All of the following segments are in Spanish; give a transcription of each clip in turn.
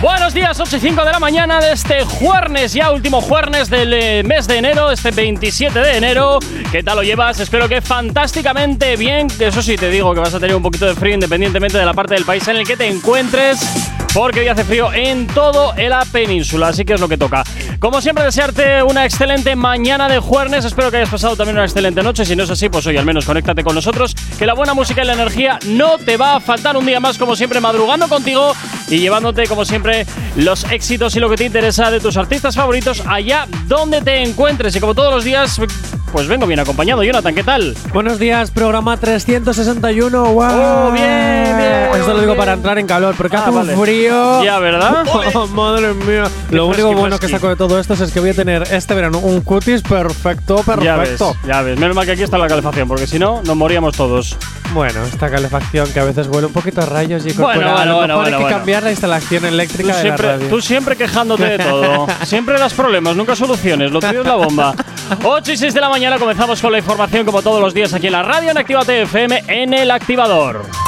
Buenos días, 8 y 5 de la mañana de este jueves, ya último jueves del eh, mes de enero, este 27 de enero. ¿Qué tal lo llevas? Espero que fantásticamente bien. Eso sí, te digo que vas a tener un poquito de frío independientemente de la parte del país en el que te encuentres porque hoy hace frío en todo la península, así que es lo que toca. Como siempre, desearte una excelente mañana de jueves. Espero que hayas pasado también una excelente noche. Si no es así, pues hoy al menos conéctate con nosotros, que la buena música y la energía no te va a faltar un día más, como siempre, madrugando contigo y llevándote, como siempre, los éxitos y lo que te interesa de tus artistas favoritos allá donde te encuentres. Y como todos los días, pues vengo bien acompañado. Jonathan, ¿qué tal? Buenos días, programa 361. ¡Wow! Oh, bien, bien. Esto lo digo para entrar en calor, porque Ah, hace vale. un frío. Ya, ¿verdad? Oh, madre mía. Qué Lo único fresqui, bueno que fresqui. saco de todo esto es que voy a tener este verano un cutis perfecto, Ya ves, perfecto. ya ves. Menos mal que aquí está la calefacción, porque si no, nos moríamos todos. Bueno, esta calefacción que a veces huele un poquito a rayos y Bueno, corpora, a bueno, lo bueno, mejor hay bueno, que bueno. cambiar la instalación Tú eléctrica de la siempre, radio. tú siempre quejándote de todo. siempre das problemas, nunca soluciones. Lo tuyo es la bomba. 8 y 6 de la mañana comenzamos con la información como todos los días aquí en la radio en Actívate FM en el activador.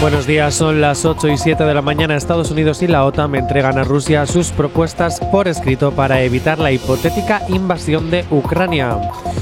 Buenos días, son las 8 y 7 de la mañana. Estados Unidos y la OTAN entregan a Rusia sus propuestas por escrito para evitar la hipotética invasión de Ucrania.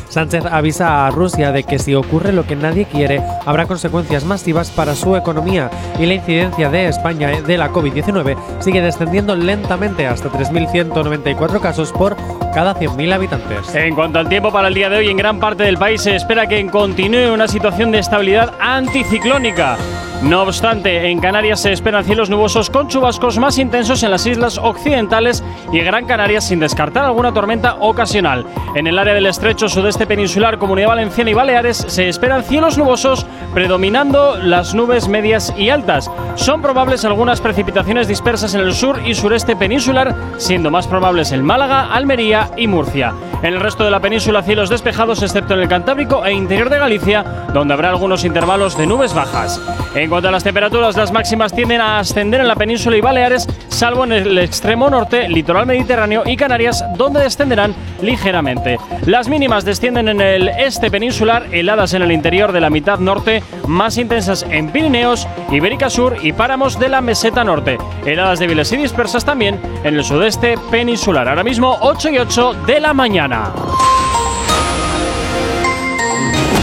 Sánchez avisa a Rusia de que si ocurre lo que nadie quiere, habrá consecuencias masivas para su economía y la incidencia de España de la COVID-19 sigue descendiendo lentamente hasta 3.194 casos por cada 100.000 habitantes. En cuanto al tiempo para el día de hoy, en gran parte del país se espera que continúe una situación de estabilidad anticiclónica. No obstante, en Canarias se esperan cielos nubosos con chubascos más intensos en las islas occidentales y Gran Canaria sin descartar alguna tormenta ocasional. En el área del estrecho sudeste peninsular, Comunidad Valenciana y Baleares se esperan cielos nubosos predominando las nubes medias y altas. Son probables algunas precipitaciones dispersas en el sur y sureste peninsular, siendo más probables en Málaga, Almería y Murcia. En el resto de la península cielos despejados excepto en el Cantábrico e interior de Galicia, donde habrá algunos intervalos de nubes bajas. En cuanto a las temperaturas, las máximas tienden a ascender en la península y Baleares, salvo en el extremo norte, litoral mediterráneo y Canarias, donde descenderán ligeramente. Las mínimas descienden en el este peninsular, heladas en el interior de la mitad norte, más intensas en Pirineos, Ibérica Sur y páramos de la meseta norte. Heladas débiles y dispersas también en el sudeste peninsular. Ahora mismo 8 y 8 de la mañana.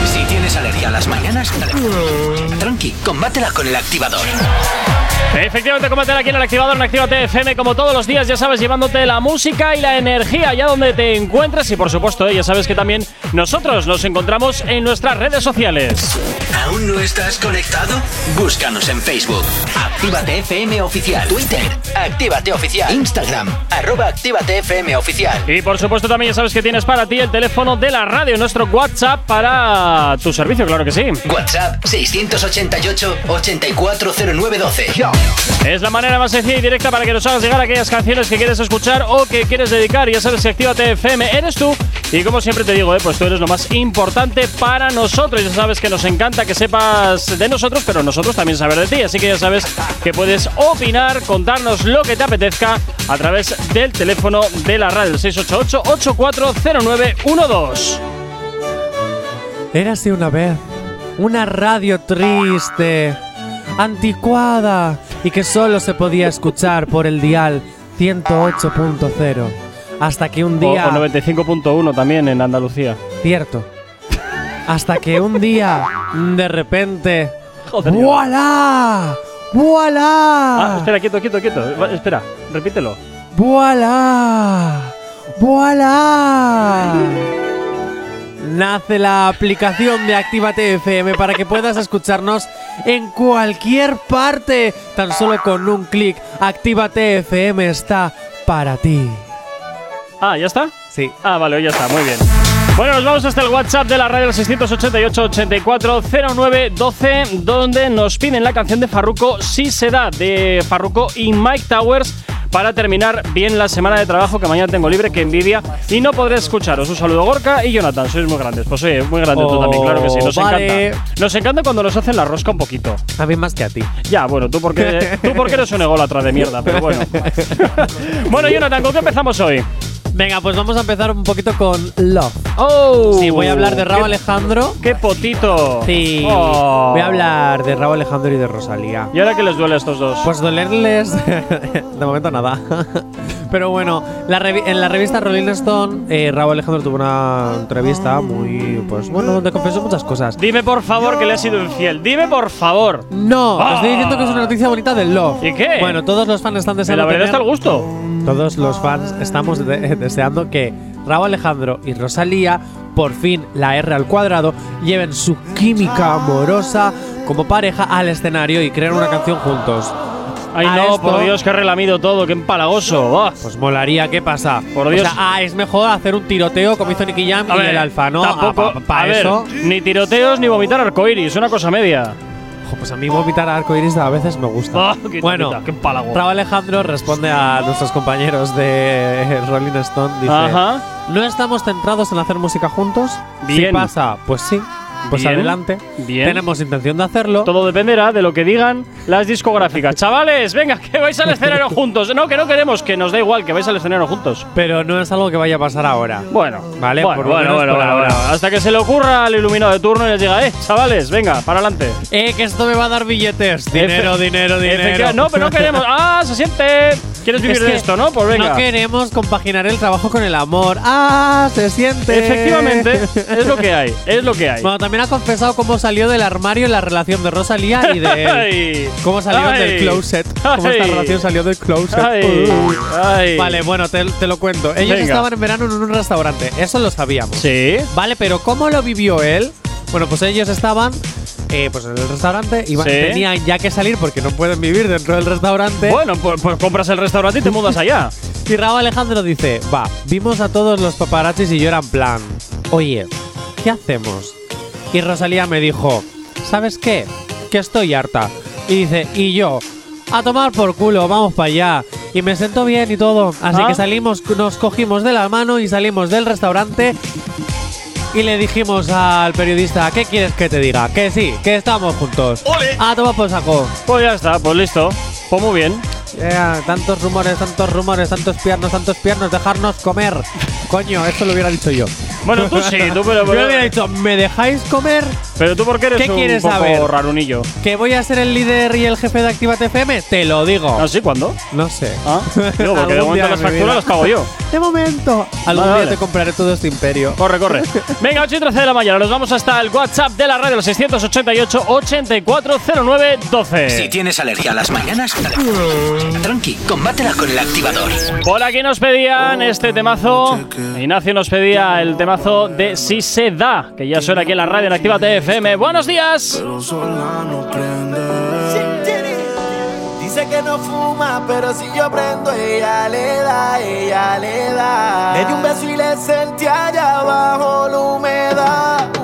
Si tienes alergia a las mañanas, tranqui, combátela con El Activador. Efectivamente, combátela aquí en el activador en Actívate FM, como todos los días, ya sabes, llevándote la música y la energía allá donde te encuentres. Y por supuesto, eh, ya sabes que también nosotros nos encontramos en nuestras redes sociales. ¿Aún no estás conectado? Búscanos en Facebook. Actívate FM Oficial. Twitter. Actívate Oficial. Instagram. Arroba Actívate FM Oficial. Y por supuesto, también ya sabes que tienes para ti el teléfono de la radio, nuestro WhatsApp para tu servicio, claro que sí. WhatsApp 688 840912. Es la manera más sencilla y directa para que nos hagas llegar aquellas canciones que quieres escuchar o que quieres dedicar. Ya sabes que Actívate FM eres tú. Y como siempre te digo, eh, pues tú eres lo más importante para nosotros. Ya sabes que nos encanta que sepas de nosotros, pero nosotros también saber de ti. Así que ya sabes que puedes opinar, contarnos lo que te apetezca a través del teléfono de la radio, el 688-840912. Érase una vez una radio triste, anticuada y que solo se podía escuchar por el dial 108.0. Hasta que un O, día. o 95.1 también en Andalucía. Cierto. Hasta que un día, de repente. Joder. ¡Voilá! ¡Voilá! Ah, espera, quieto, quieto, quieto. Espera, repítelo. ¡Voilá! ¡Voilá! Nace la aplicación de Actívate FM para que puedas escucharnos en cualquier parte. Tan solo con un clic, Actívate FM está para ti. Ah, ¿ya está? Sí. Ah, vale, ya está, muy bien. Bueno, nos vamos hasta el WhatsApp de la radio al 688-8409-12, donde nos piden la canción de Farruko Si se da, de Farruko y Mike Towers, para terminar bien la semana de trabajo que mañana tengo libre, que envidia, y no podré escucharos. Un saludo Gorka y Jonathan, sois muy grandes. Pues oye, muy grande tú también, claro que sí, nos Oh, vale. encanta. Nos encanta cuando nos hacen la rosca un poquito. A mí más que a ti. Ya, bueno, tú porque, tú porque eres un ególatra de mierda, pero bueno. bueno, Jonathan, ¿con qué empezamos hoy? Venga, pues vamos a empezar un poquito con Love. ¡Oh! Sí, voy a hablar de Raúl Alejandro. ¡Qué potito! Sí, Oh. voy a hablar de Raúl Alejandro y de Rosalía. ¿Y ahora qué les duele a estos dos? Pues dolerles, de momento nada. Pero bueno, la en la revista Rolling Stone, eh, Raúl Alejandro tuvo una entrevista muy, pues bueno, donde confesó muchas cosas. Dime por favor que le has sido infiel. Dime por favor. No, Ah. estoy diciendo que es una noticia bonita del Love. ¿Y qué? Bueno, todos los fans están De deseando la verdad está el gusto. Todos los fans estamos de- deseando que Raúl Alejandro y Rosalía, por fin la R al cuadrado, lleven su química amorosa como pareja al escenario y creen una canción juntos. Ay, A no, esto- por Dios, que relamido todo, qué empalagoso. Ah. Pues molaría, ¿qué pasa? Por Dios. O sea, ah, es mejor hacer un tiroteo como hizo Nicky Jam A y ver, el Alfa, ¿no? Tampoco. Para a ver, eso. ni tiroteos ni vomitar arcoiris, una cosa media. Pues a mí vomitar arcoiris a veces me gusta. Ah, quita, bueno, qué empalago. Raúl Alejandro responde a nuestros compañeros de Rolling Stone. Dice: Ajá. ¿No estamos centrados en hacer música juntos? Bien. Pasa, pues sí. Pues Bien, adelante. bien. Tenemos intención de hacerlo. Todo dependerá de lo que digan las discográficas. Chavales, venga, que vais al escenario juntos. No, que no queremos, que nos da igual, que vais al escenario juntos. Pero no es algo que vaya a pasar ahora. Bueno, Vale, bueno, por bueno, bueno, por bueno, ahora. bueno. Hasta que se le ocurra al iluminado de turno y les diga, eh, chavales, venga, para adelante. Eh, que esto me va a dar billetes. Dinero, Efe- dinero, dinero. No, pero no queremos. ¡Ah, se siente! ¿Quieres vivir Es de esto, no? Pues venga. No queremos compaginar el trabajo con el amor. ¡Ah! Se siente. Efectivamente, es lo que hay, es lo que hay. Bueno, también ha confesado cómo salió del armario la relación de Rosalía y de él. Ay. Cómo salieron del closet. Cómo esta relación salió del closet. Ay, Uh. Vale, bueno, te, te lo cuento. Ellos Venga. estaban en verano en un restaurante. Eso lo sabíamos. Sí. Vale, pero ¿cómo lo vivió él? Bueno, pues ellos estaban eh, pues en el restaurante y Sí. tenían ya que salir porque no pueden vivir dentro del restaurante. Bueno, pues, pues compras el restaurante y te mudas allá. Y Raúl Alejandro dice, va, vimos a todos los paparazzis y yo era en plan, oye, ¿qué hacemos? Y Rosalía me dijo, ¿sabes qué? Que estoy harta. Y dice, y yo, a tomar por culo, vamos para allá. Y me sentó bien y todo. Así Ah. que salimos, nos cogimos de la mano y salimos del restaurante. Y le dijimos al periodista, ¿qué quieres que te diga? Que sí, que estamos juntos. A tomar por saco. Pues ya está, pues listo. Pues muy bien. Tantos rumores, tantos rumores, tantos piernos, tantos piernos, dejarnos comer. Coño, eso lo hubiera dicho yo. Bueno, tú sí, tú pero, Yo le hubiera dicho, ¿me dejáis comer? pero tú porque eres ¿Qué un quieres poco saber? rarunillo. ¿Que voy a ser el líder y el jefe de Actívate FM? Te lo digo. ¿Ah, sí? ¿Cuándo? No sé. Ah, digo, porque de Algún día momento las facturas las pago yo. De momento. Algún Vale, día vale. te compraré todo este imperio. Corre, corre. Venga, 8 y 13 de la mañana. Nos vamos hasta el WhatsApp de la radio, el 688 8409 12. Si tienes alergia a las mañanas, tranqui, combátela con el activador. Por aquí nos pedían este temazo. Ignacio nos pedía el temazo de Si se da, que ya suena aquí en la radio en Activa TFM. Buenos días. pero sola no prende. Dice que no fuma, pero si yo prendo, ella le da, ella le da. Le di un beso y le sentí allá abajo la humedad.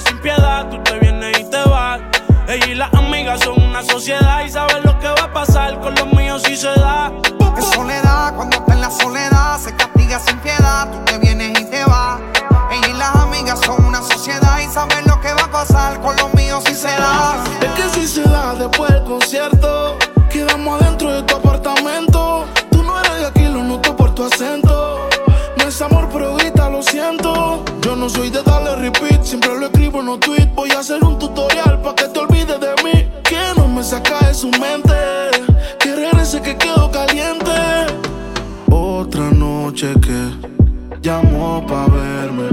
Sin piedad. Tú te vienes y te vas. Ella y las amigas son una sociedad y saben lo que va a pasar con los míos si se da. De soledad, cuando está en la soledad, se castiga sin piedad. Tú te vienes y te vas. Ella y las amigas son una sociedad y saben lo que va a pasar con los míos si se da. Es que si se da después del concierto, quedamos adentro de tu apartamento. Tú no eres de aquí, lo noto por tu acento. No es amor, pero grita, lo siento. No soy de darle repeat, siempre lo escribo en los tweets. Voy a hacer un tutorial para que te olvides de mí. Que no me saca de su mente. Que regrese que quedo caliente. Otra noche que llamó pa' verme.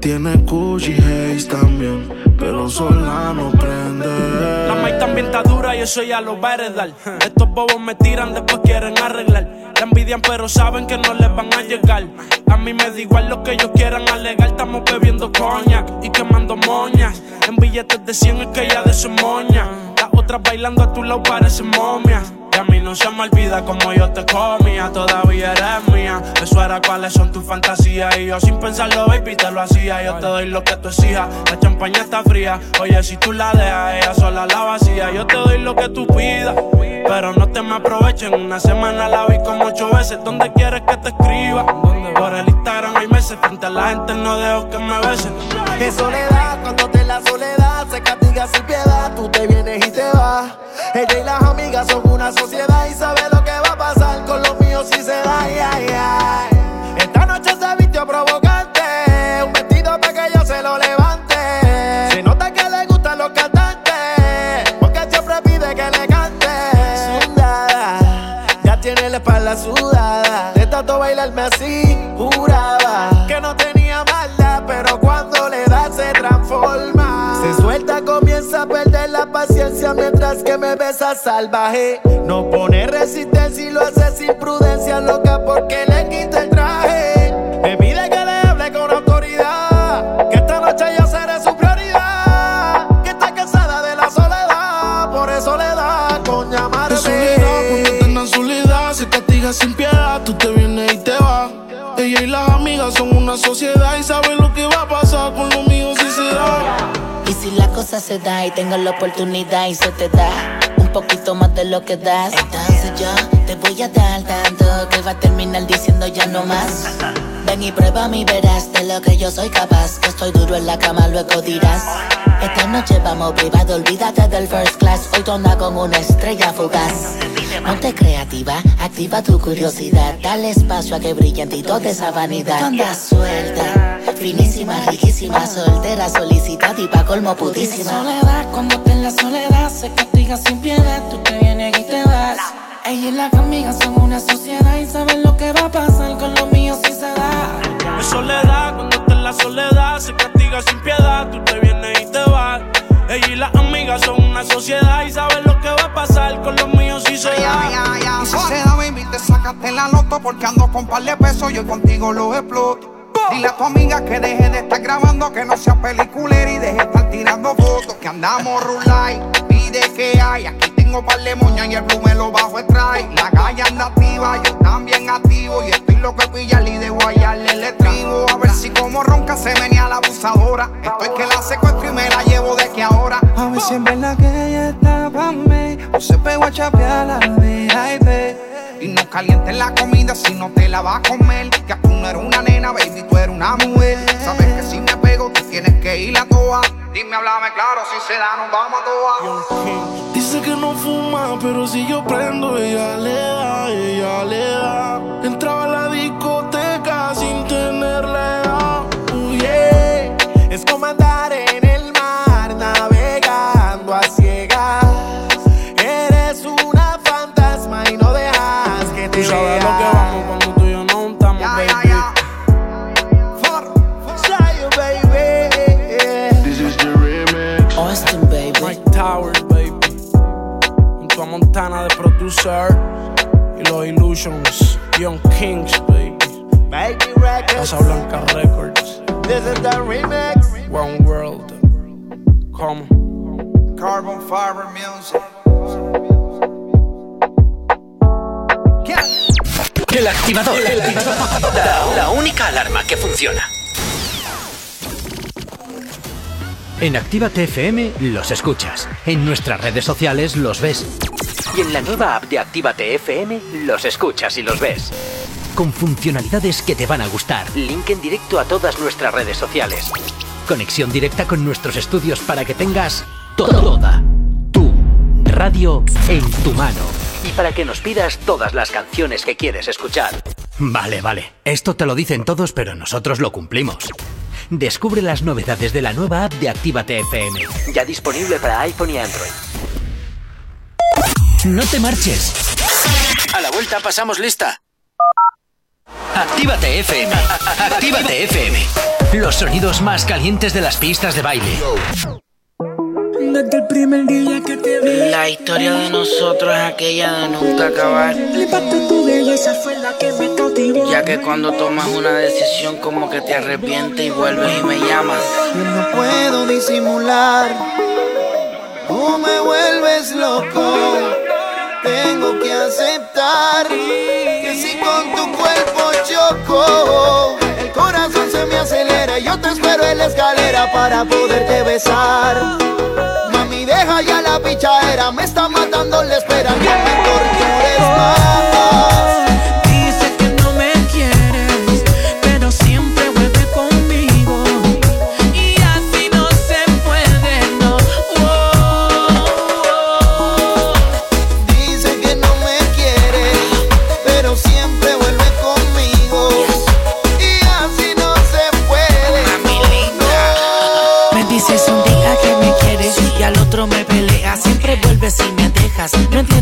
Tiene Gucci Haze también, pero sola no prende. La maíz también está dura y eso ya lo va a heredar. Estos bobos me tiran, después quieren arreglar. La envidian, pero saben que no les van a llegar. A mí me da igual lo que ellos quieran alegar. Estamos bebiendo coñac y quemando moñas. En billetes de 100 es que ella de su moña. La otra mientras bailando a tu lado pareces momia. Y a mí no se me olvida como yo te comía, todavía eres mía. Eso era cuáles son tus fantasías. Y yo sin pensarlo, baby, te lo hacía. Yo te doy lo que tú exijas. La champaña está fría. Oye, si tú la dejas, ella sola la Yo te doy lo que tú pidas. Pero no te me aprovechen. Una semana la vi como ocho veces. ¿Dónde quieres que te escriba? Por el Instagram hay meses. Frente a la gente no dejo que me besen. Qué soledad, cuando te la soledad se castiga sin piedad. Tú te vienes y te vas. Ella y las amigas son una sociedad y sabe lo que va a pasar con los míos si se da. Paciencia mientras que me besa salvaje. No pone resistencia y lo hace sin prudencia, loca, porque le quita el traje. Me pide que le hable con autoridad, que esta noche yo seré su prioridad. Que está cansada de la soledad, por eso le da con llamarme. Es cuando soledad, se castiga sin piedad, tú te vienes y te vas. Ella y las amigas son una sociedad y saben se da y tengo la oportunidad y se te da un poquito más de lo que das, entonces yo te voy a dar tanto que va a terminar diciendo ya no más. Ven y prueba mi verás de lo que yo soy capaz. Que estoy duro en la cama, luego dirás. Esta noche vamos privado, olvídate del first class. Hoy tonda como una estrella fugaz. Ponte creativa, activa tu curiosidad. Dale espacio a que brille en ti toda esa vanidad. Tonda suelta, finísima, riquísima, soltera, solicitada y pa' colmo putísima. Soledad, cuando te en la soledad se castiga sin piedad. Tú te vienes y te vas. Ella y las amigas son una sociedad y saben lo que va a pasar con los míos si se da. Es soledad, cuando está en la soledad se castiga sin piedad. Tú te vienes y te vas. Ella y las amigas son una sociedad y saben lo que va a pasar con los míos si se da. Y si se da, baby, te sacaste la loto porque ando con par de pesos, yo contigo lo exploto. Dile a tu amiga que deje de estar grabando, que no sea peliculera y deje de estar tirando fotos. Que andamos rulay, pide que hay. Aquí tengo par de moñas y el blue me lo bajo trae. La calle anda activa, yo también activo. Y estoy loco de pillarle y de guayarle el estribo. A ver si como ronca se venía la abusadora. Estoy que la secuestro y me la llevo de que ahora. A ver si en verdad que ella está pa' mí O se pegó a chapear la VIP Y no calientes la comida si no te la vas a comer. Que tú no eres una nena, baby, tú eres una mujer. Sabes que si me pego, tú tienes que ir a toa. Dime, háblame claro, si se da, nos vamos a toa. Dice que no fuma, pero si yo prendo, ella le da, ella le da. Producer. Y los Illusions. Young Kings, baby. Baby Records. Casa Blanca Records. This is the remix. One World. Como. Carbon Fiber Music. El activador. La, la única alarma que funciona. En Actívate FM los escuchas. En nuestras redes sociales los ves. Y en la nueva app de Actívate FM los escuchas y los ves. Con funcionalidades que te van a gustar. Link en directo a todas nuestras redes sociales. Conexión directa con nuestros estudios para que tengas toda tu radio en tu mano. Y para que nos pidas todas las canciones que quieres escuchar. Vale, vale. Esto te lo dicen todos, pero nosotros lo cumplimos. Descubre las novedades de la nueva app de Actívate FM. Ya disponible para iPhone y Android. No te marches. A la vuelta pasamos lista. Actívate FM. Actívate FM. Los sonidos más calientes de las pistas de baile. Desde el primer día que te vi La historia de nosotros es aquella de nunca acabar. Flipaste tu belleza fue la que me cautivó Ya que cuando tomas una decisión como que te arrepientes y vuelves y me llamas. Yo no puedo disimular. Tú me vuelves loco. Tengo que aceptar que si con tu cuerpo choco, el corazón se me acelera y yo te espero en la escalera para poderte besar. Mami, deja ya la pichadera, me está matando la espera, que me tortures más.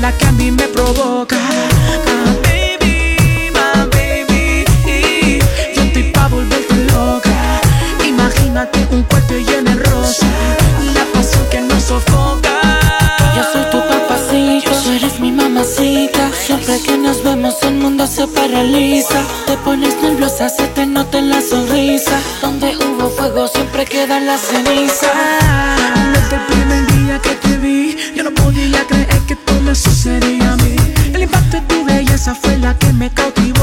La que a mí me provoca. Ah, baby, my baby. Yo estoy pa' volverte loca. Imagínate un cuarto lleno de rosa. La pasión que nos sofoca. Yo soy tu papacito, tú eres mi mamacita. Siempre que nos vemos el mundo se paraliza. Te pones nerviosa, se te nota en la sonrisa. Donde hubo fuego siempre queda la ceniza. Desde el primer día que te vi, podía creer que todo me sucedía a mí. El impacto de tu belleza fue la que me cautivó.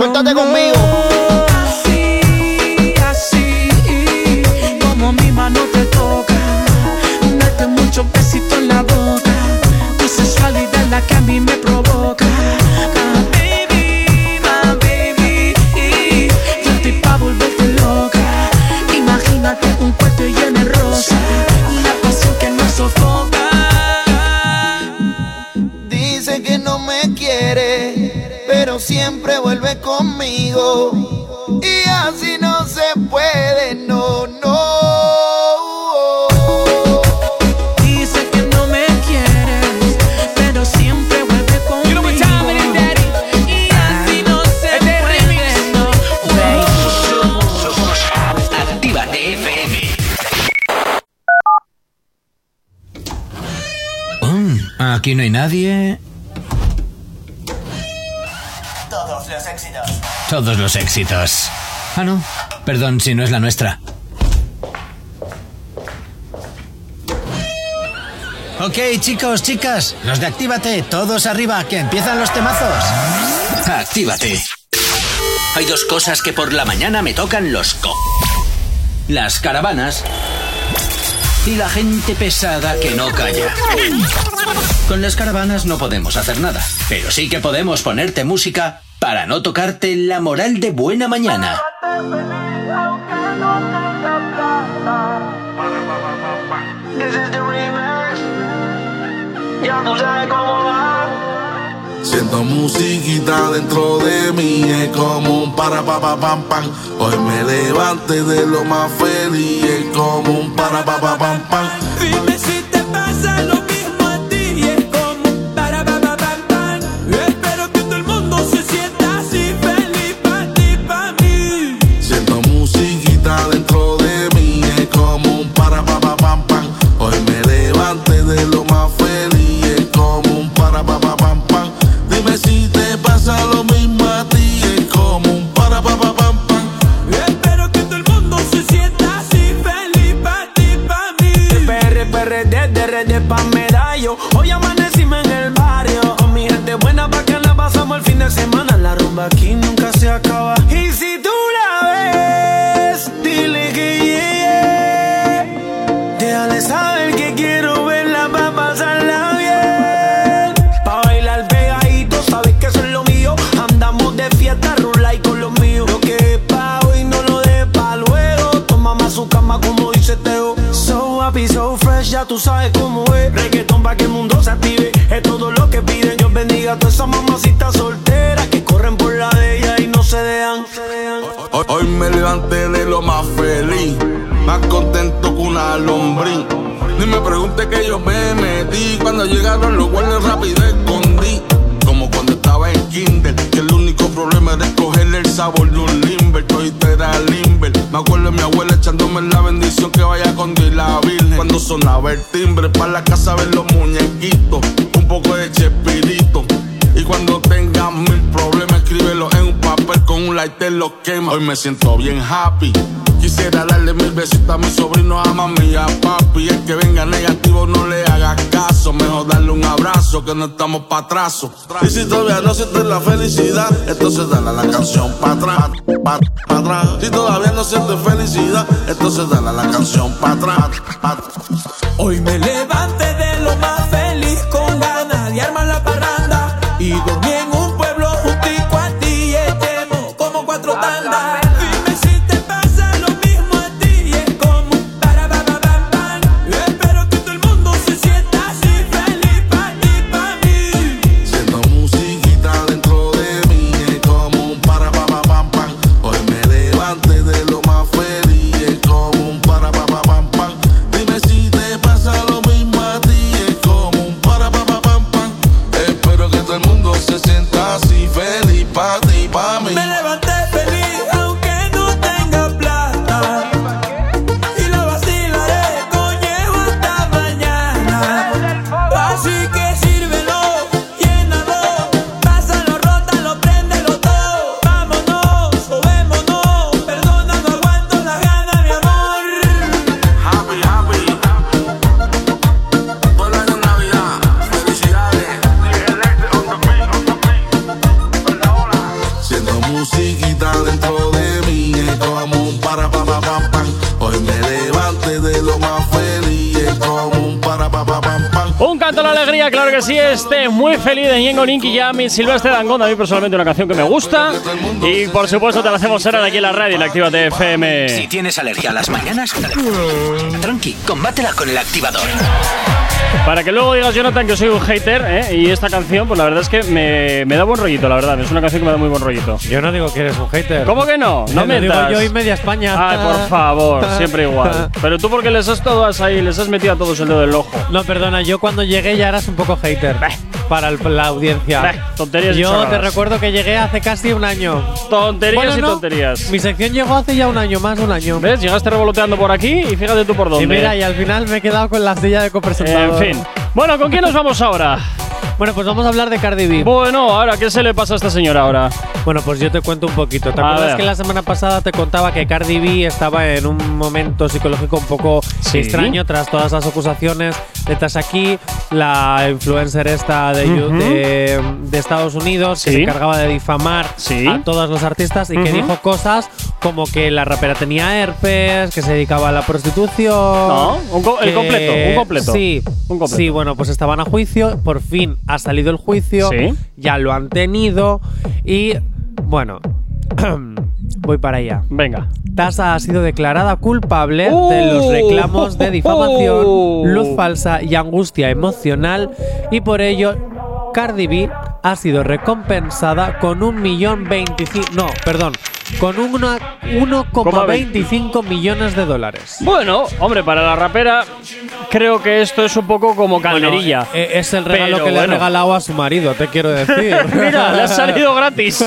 Suéltate conmigo. Aquí no hay nadie. Todos los éxitos. Todos los éxitos. Ah, no. Perdón si no es la nuestra. Ok, chicos, chicas, los de Actívate, todos arriba, que empiezan los temazos. Actívate. Hay dos cosas que por la mañana me tocan los co. Las caravanas y la gente pesada que no calla. Con las caravanas no podemos hacer nada, pero sí que podemos ponerte música para no tocarte la moral de buena mañana. Siento musiquita dentro de mí, es como un para pa pa pam pam. Hoy me levanté de lo más feliz, es como un para pa pa pam pam. Sabes cómo es. Reggaetón pa' que el mundo se active. Es todo lo que piden. Dios bendiga a todas esas mamacitas solteras que corren por la de ella y no se dejan. Hoy, hoy me levanté de lo más feliz, más contento que una lombriz. Ni me pregunte que yo me metí, cuando llegaron los guardias rápido escondí. Como cuando estaba en kinder, que el único problema era escogerle el sabor de un limber, todito era limber. Me acuerdo de mi abuela echándome la Cuando sonaba el timbre, para la casa ver los muñequitos, un poco de chespirito. Y cuando tengas mil problemas, escríbelo en un papel con un lighter, lo quema. Hoy me siento bien happy. Quisiera darle mil besitos a mi sobrino, a mami y a papi. El que venga negativo no le haga caso. Mejor darle un abrazo que no estamos pa' atrás. Y si todavía no sientes la felicidad, entonces dale la canción pa' atrás, pa, pa' atrás. Si todavía no sientes felicidad, entonces dale la canción pa' atrás, pa' Hoy me levanté Silvestre Dangond, a mí personalmente una canción que me gusta. Y por supuesto te la hacemos ser aquí en la radio, en la Activa FM. Si tienes alergia a las mañanas, tranqui, combátela con el activador. Para que luego digas, Jonathan, que soy un hater, ¿eh? y esta canción, pues la verdad es que me, me da buen rollito, la verdad. Es una canción que me da muy buen rollito. Yo no digo que eres un hater. ¿Cómo que no? No me digo yo y media España. Ay, por favor, siempre igual. Pero tú porque les has todas ahí, les has metido a todos el dedo del ojo. No, perdona, yo cuando llegué ya eras un poco hater. Para el- la audiencia. Tonterías y Yo te chorradas. recuerdo que llegué hace casi un año. Tonterías Bueno, y no, tonterías. Mi sección llegó hace ya un año, más de un año. ¿Ves? Llegaste revoloteando por aquí y fíjate tú por dónde. Y mira, y al final me he quedado con la silla de copresentador. En fin. Bueno, ¿con quién nos vamos ahora? Bueno, pues vamos a hablar de Cardi B. Bueno, ahora, ¿qué se le pasa a esta señora ahora? Bueno, pues yo te cuento un poquito. ¿Te A acuerdas ver. que la semana pasada te contaba que Cardi B estaba en un momento psicológico un poco Sí. extraño tras todas las acusaciones de Tasaki, la influencer esta de, Ujú. de, de Estados Unidos, que se encargaba de difamar Sí. a todos los artistas y que dijo cosas como que la rapera tenía herpes, que se dedicaba a la prostitución. No, un co- el completo, un completo. Sí, Un completo. sí, bueno, pues estaban a juicio, por fin ha salido el juicio, Sí. ya lo han tenido y bueno, voy para allá. Venga. Tasa ha sido declarada culpable de los Uh, reclamos de difamación, uh. luz falsa y angustia emocional y por ello Cardi B ha sido recompensada con un millón veinticinco, no, perdón, con una 1,25 millones de dólares. Bueno, hombre, para la rapera creo que esto es un poco como calderilla. Bueno, eh, es el regalo que le ha regalado a su marido, te quiero decir. Mira, le ha salido gratis.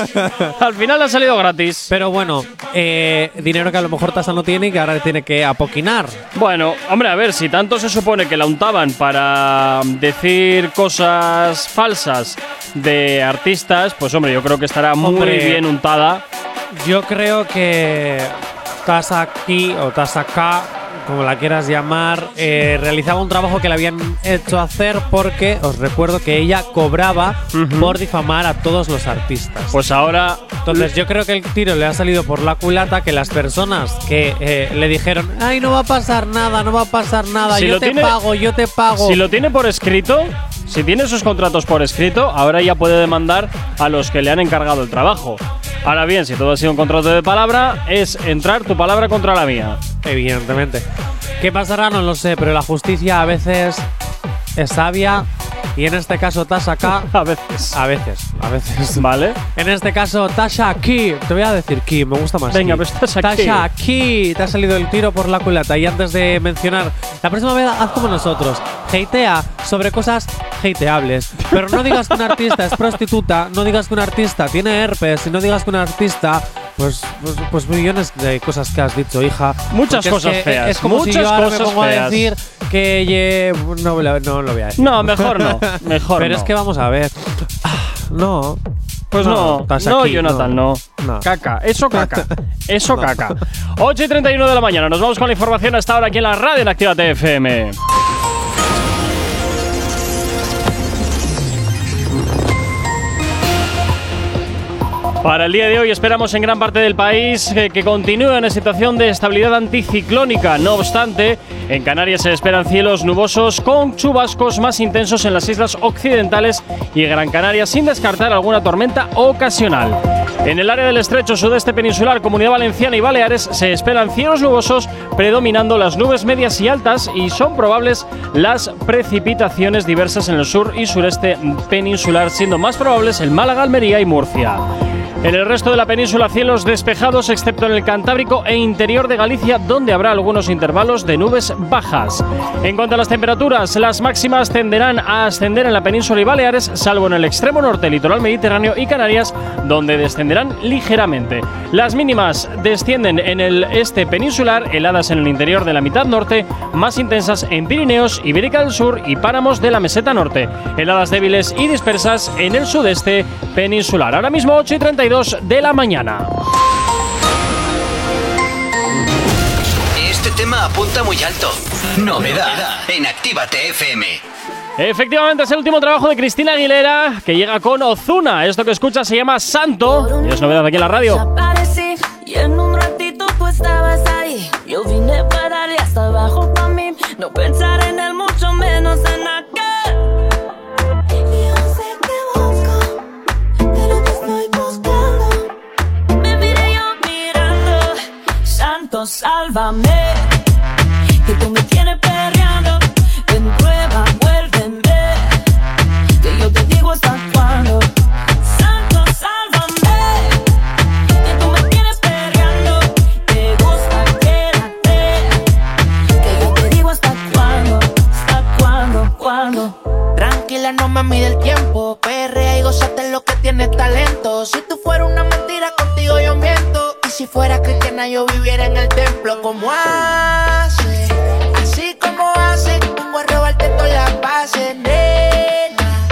Al final le ha salido gratis. Pero bueno, eh, dinero que a lo mejor Tasa no tiene y que ahora tiene que apoquinar. Bueno, hombre, a ver, si tanto se supone que la untaban para decir cosas falsas de artistas, pues hombre, yo creo que estará muy bien untada. Yo creo que Tasa aquí o Tasa acá como la quieras llamar, eh, realizaba un trabajo que le habían hecho hacer porque os recuerdo que ella cobraba por difamar a todos los artistas. Pues ahora. Entonces yo creo que el tiro le ha salido por la culata que las personas que eh, le dijeron, ay, no va a pasar nada, no va a pasar nada, Si yo te tiene- pago, yo te pago. Si lo tiene por escrito, si tiene sus contratos por escrito, ahora ya puede demandar a los que le han encargado el trabajo. Ahora bien, si todo ha sido un contrato de palabra, es entrar tu palabra contra la mía. Evidentemente. ¿Qué pasará? No lo sé, pero la justicia a veces es sabia y en este caso Tasha acá. A veces. A veces, a veces. Vale. En este caso, Tasha aquí. Te voy a decir Ki, me gusta más. Venga, Ki. pues Tasha Tasha aquí. Te ha salido el tiro por la culata. Y antes de mencionar, la próxima vez haz como nosotros. Hatea sobre cosas hateables. Pero no digas que un artista es prostituta, no digas que un artista tiene herpes, y no digas que un artista. Pues, pues, pues millones de cosas que has dicho, hija. Muchas Porque es cosas que feas, Es como si muchas yo ahora me cosas pongo a decir que no, lo- no lo voy a decir. No, mejor no. Mejor Pero no. es que vamos a ver. Ah, No. Pues no, no, estás aquí, Jonathan, no. No. Caca, eso caca. Eso caca. 8 y 31 de la mañana, nos vamos con la información hasta ahora aquí en la radio en Activa TFM. Para el día de hoy esperamos en gran parte del país eh, que continúe una situación de estabilidad anticiclónica. No obstante, en Canarias se esperan cielos nubosos con chubascos más intensos en las islas occidentales y Gran Canaria sin descartar alguna tormenta ocasional. En el área del estrecho sudeste peninsular, Comunidad Valenciana y Baleares se esperan cielos nubosos predominando las nubes medias y altas y son probables las precipitaciones diversas en el sur y sureste peninsular, siendo más probables en Málaga, Almería y Murcia. En el resto de la península cielos despejados excepto en el Cantábrico e interior de Galicia donde habrá algunos intervalos de nubes bajas. En cuanto a las temperaturas, las máximas tenderán a ascender en la península y Baleares salvo en el extremo norte, litoral mediterráneo y Canarias donde descenderán ligeramente. Las mínimas descienden en el este peninsular, heladas en el interior de la mitad norte, más intensas en Pirineos, Ibérica del Sur y páramos de la meseta norte. Heladas débiles y dispersas en el sudeste peninsular. Ahora mismo 8 y 32 de la mañana. Este tema apunta muy alto. Novedad en Actívate FM. Efectivamente, es el último trabajo de Cristina Aguilera que llega con Ozuna. Esto que escucha se llama Santo y es novedad aquí en la radio. Y en un ratito tú estabas ahí. Yo vine para darle hasta abajo para mí. No pensar en él, mucho menos en aquel. Sálvame. Que tú me tienes perreando. Ven, prueba, vuélveme. Que yo te digo hasta cuándo. Santo, sálvame. Que tú me tienes perreando. Te gusta, quédate. Que yo te digo hasta cuándo. Hasta cuándo, cuándo. Tranquila, no me mide el tiempo. Perrea y gozate lo que tienes talento. Si tú fueras una mentira, contigo yo miento. Si fuera cristiana, yo viviera en el templo. como hace? Así como hace. Vengo a robarte todas las bases, nena.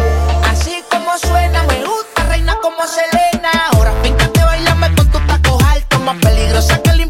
Así como suena, me gusta, reina como Selena. Ahora píncate, bailame con tus tacos altos. Más peligrosa que el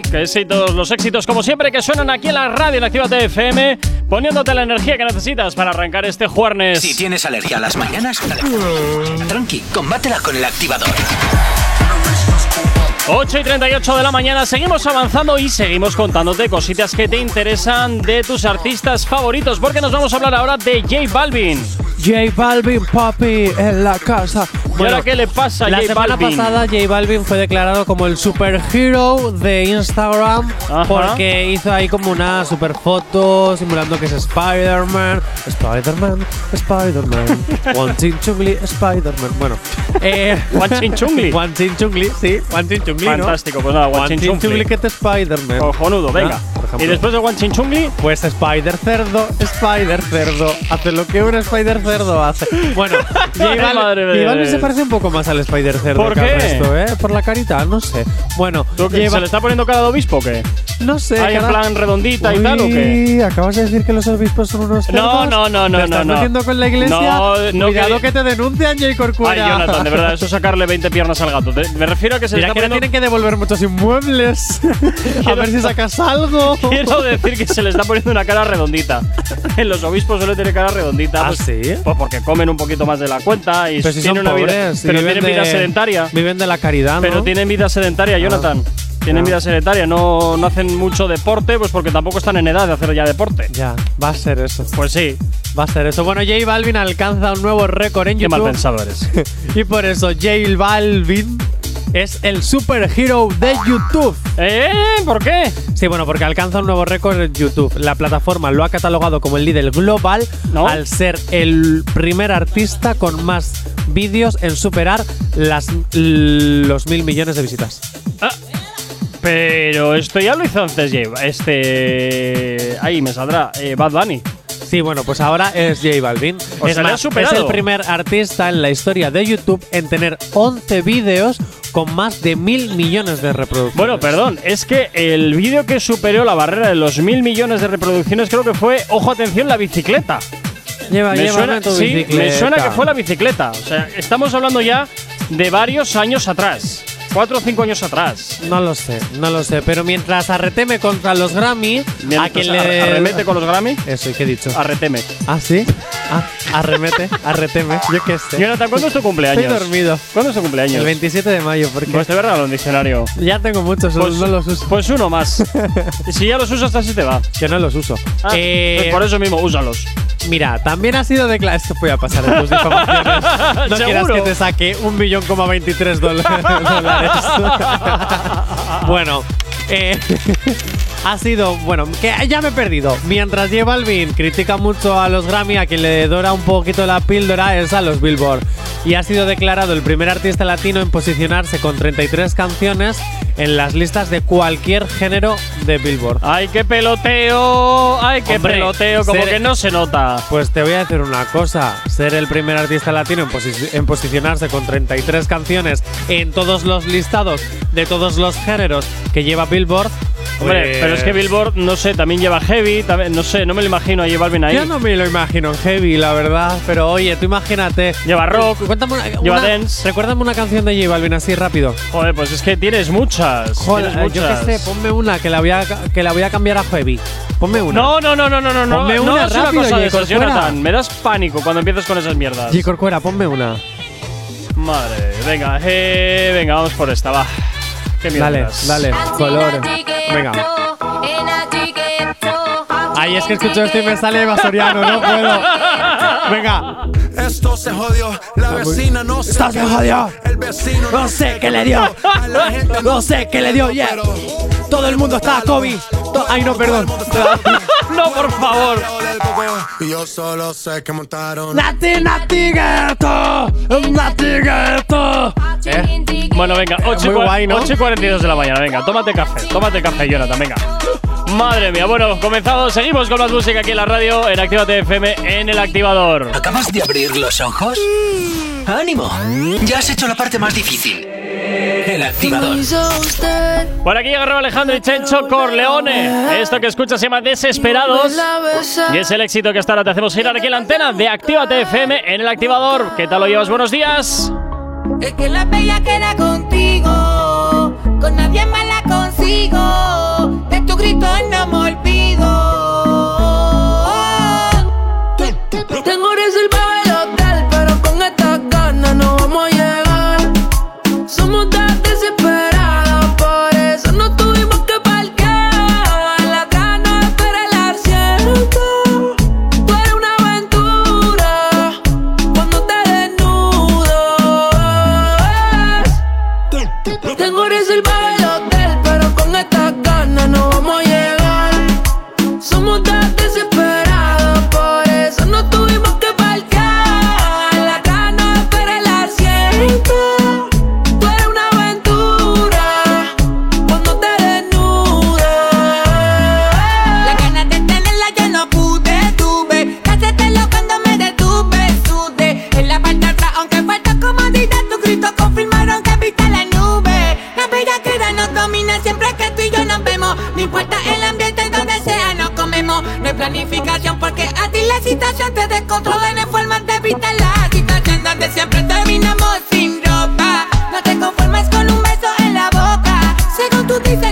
Que y todos los éxitos, como siempre, que suenan aquí en la radio en Activa FM, poniéndote la energía que necesitas para arrancar este jueves. Si tienes alergia a las mañanas, tranqui, combátela con el activador. 8 y 38 de la mañana, seguimos avanzando y seguimos contándote cositas que te interesan de tus artistas favoritos, porque nos vamos a hablar ahora de J Balvin. J Balvin, papi, en la casa. ¿Y ahora qué le pasa a La J semana Balvin? pasada J Balvin fue declarado como el superhero de Instagram Ajá. porque hizo ahí como una super foto simulando que es Spider-Man, Spider-Man, Spider-Man, One Chin Chungli, Spider-Man. Bueno, eh, One Chin Chungli. One Chin Chungli, sí, One Chin Chungli, ¿no? Fantástico, pues nada, One Chin Chungli. Que te Spider-Man. Cojonudo, venga. Ah, ejemplo. y después de One Chin Chungli, Pues Spider Cerdo, Spider Cerdo, hace lo que un Spider Cerdo hace. Bueno, J. Balvin se parece un poco más al Spider Cerdo ¿Por que al qué? resto, ¿eh? Por la carita, no sé. Bueno, ¿tú qué, J ¿se le está poniendo cara de obispo o qué? no sé. ¿Hay en cada- plan redondita y tal o qué? Uy, ¿Acabas de decir que los obispos son unos No, cerdos? no, no, no, ¿Te estás no, no. metiendo con la iglesia? No, no, Cuidado que- que, te denuncian, J. Ay, Corcuera. Jonathan, de verdad, eso es sacarle 20 piernas al gato. Te- Me refiero a que se le Mira está que le poniendo... tienen que devolver muchos inmuebles. a ver si sacas algo. Quiero decir que se le está poniendo una cara redondita. En los obispos suele tener cara redondita. ¿Ah, pues, sí? Pues porque comen un poquito más de la cuenta y Pero si tienen son una vida. Pobres, Pero viven tienen vida de- sedentaria. Viven de la caridad, ¿no? Pero tienen vida sedentaria, Jonathan. Tienen Ah. vida sedentaria, no, no hacen mucho deporte, pues porque tampoco están en edad de hacer ya deporte. Ya, va a ser eso. Pues sí, Va a ser eso. Bueno, J Balvin alcanza un nuevo récord en qué YouTube. mal pensado eres. y por eso J Balvin es el superhero de YouTube. ¿Eh? ¿Por qué? Sí, bueno, porque alcanza un nuevo récord en YouTube. La plataforma lo ha catalogado como el líder global ¿No? al ser el primer artista con más vídeos en superar las, los mil millones de visitas. Ah, pero esto ya lo hizo antes. Este. Ahí me saldrá. eh, Bad Bunny. Sí, bueno, pues ahora es J Balvin. O es sea, más, es el primer artista en la historia de YouTube en tener 11 vídeos con más de mil millones de reproducciones. Bueno, perdón, es que el vídeo que superó la barrera de los mil millones de reproducciones creo que fue, ojo atención, la bicicleta. Lleva, Me suena, tu sí, me suena que fue la bicicleta. O sea, estamos hablando ya de varios años atrás. Cuatro o cinco años atrás. No lo sé, no lo sé. Pero mientras arreteme contra los Grammy, Mientras a quien le. arremete con los Grammy, Eso, ¿y qué he dicho? arreteme. ¿Ah, sí? Ah, arremete, arreteme, yo qué sé. Jonathan, ¿cuándo es tu cumpleaños? Estoy dormido. ¿Cuándo es tu cumpleaños? El 27 de mayo, porque Pues te verá en un diccionario. ya tengo muchos, Pues, no los uso. pues uno más. si ya los usas, así te va. Que no los uso. Ah, Eh, pues por eso mismo, úsalos. Mira, también ha sido declarado. Esto voy a pasar de tus difamaciones. No quieras que te saque un billón coma 23 dol- dólares. bueno, eh, ha sido. Bueno, que ya me he perdido. Mientras J Balvin critica mucho a los Grammy, a quien le dora un poquito la píldora es a los Billboard. Y ha sido declarado el primer artista latino en posicionarse con 33 canciones en las listas de cualquier género de Billboard. ¡Ay, qué peloteo! ¡Ay, qué Hombre, peloteo! Como que no se nota. Pues te voy a decir una cosa, ser el primer artista latino en, posi- en posicionarse con 33 canciones en todos los listados de todos los géneros que lleva Billboard. Hombre, pues- pero es que Billboard, no sé, también lleva heavy, también- no sé, no me lo imagino a J Balvin ahí. Yo no me lo imagino en heavy, la verdad. Pero oye, tú imagínate. Lleva rock, Cuéntame una, lleva una- dance. Recuérdame una canción de J Balvin así rápido. Joder, pues es que tienes muchas. Joder, tienes yo qué sé, ponme una que la voy a, que la voy a cambiar a heavy. Ponme una. No, no, no, no, no, no, no. Ponme no una es una rápido, cosa de esas. Jonathan. Me das pánico cuando empiezas con esas mierdas. G. Corcuera, ponme una. Madre, venga, eh, venga, vamos por esta, va. Qué Dale, mierdas. dale, color. Venga. Ay, es que escucho esto y me sale vasoriano, no puedo. Venga. Esto se jodió, la vecina no se Esto se jodió. El vecino No sé qué le dio. A la gente No sé qué le dio, yeah. Todo el mundo está COVID. To- Ay, no, perdón. no, por favor. Y yo solo sé que montaron. Nati, nati, gato. Nati, gato. ¿Eh? Bueno, venga, 8 y, Muy cua- guay, ¿no? 8 y 42 de la mañana, venga, tómate café, tómate café, Jonathan, venga. Madre mía, bueno, comenzamos, seguimos con más música aquí en la radio, en Actívate FM, en el activador. ¿Acabas de abrir los ojos? ¡Ánimo! Ya has hecho la parte más difícil. El activador. Por aquí llega Raúl Alejandro y Chencho Corleone. Esto que escuchas se llama Desesperados. Y es el éxito que hasta ahora te hacemos girar aquí en la antena de Actívate FM en el activador. ¿Qué tal lo llevas? Buenos días. Es que la bella queda contigo, con nadie más la consigo. De tu grito no planificación porque a ti la situación te descontrola. No hay forma de evitar la situación donde siempre terminamos sin ropa. No te conformes con un beso en la boca. Según tú dices,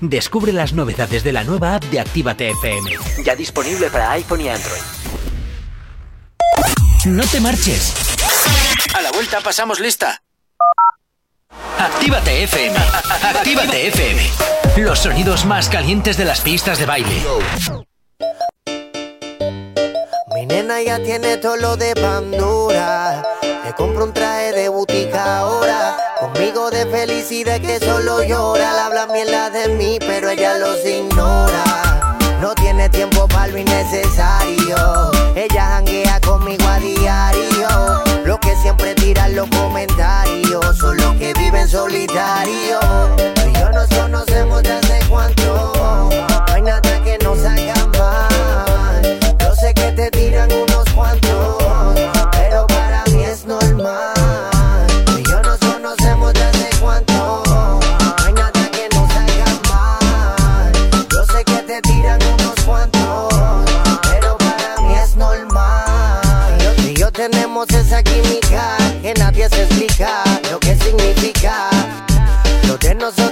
Descubre las novedades de la nueva app de Actívate FM. Ya disponible para iPhone y Android. No te marches. A la vuelta pasamos lista. Actívate FM. Actívate FM. Los sonidos más calientes de las pistas de baile. Mi nena ya tiene todo lo de Pandora. Le compro un traje de butica ahora Conmigo de felicidad que solo llora. La habla mierda de mí, pero ella los ignora. No tiene tiempo para lo innecesario. Ella janguea conmigo a diario. Lo que siempre tiran los comentarios son los que viven solitario. Y yo nos conocemos desde cuánto. No hay nada que nos haga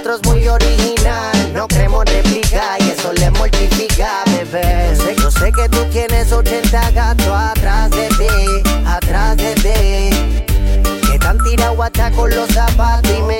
nosotros muy original, no queremos replicar y eso le mortifica, bebé. Yo sé, yo sé que tú tienes 80 gatos atrás de ti, atrás de ti. Que están tirados hasta con los zapatos y me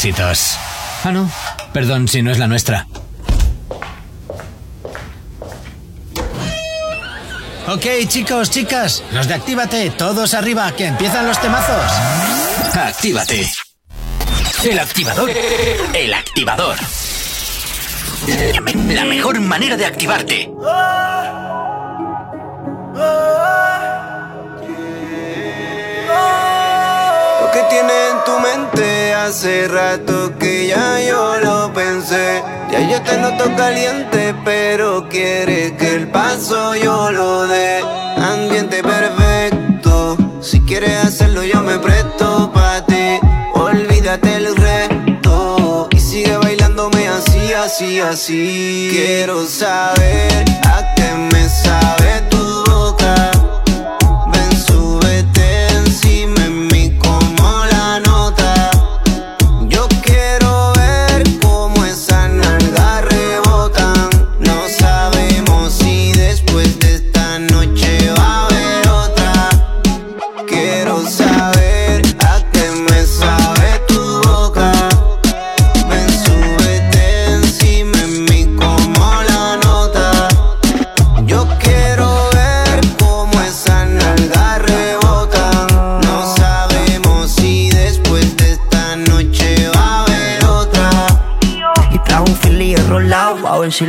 éxitos. Ah, no. Perdón si no es la nuestra. Ok, chicos, chicas, los de Actívate, todos arriba, que empiezan los temazos. Actívate. El activador. El activador. La mejor manera de activarte. Lo que tiene en tu mente hace rato que ya yo lo pensé. Ya yo te noto caliente, pero quiere que el paso yo lo dé. Ambiente perfecto, si quieres hacerlo yo me presto pa' ti. Olvídate el resto y sigue bailándome así, así, así. Quiero saber a qué me sabe tu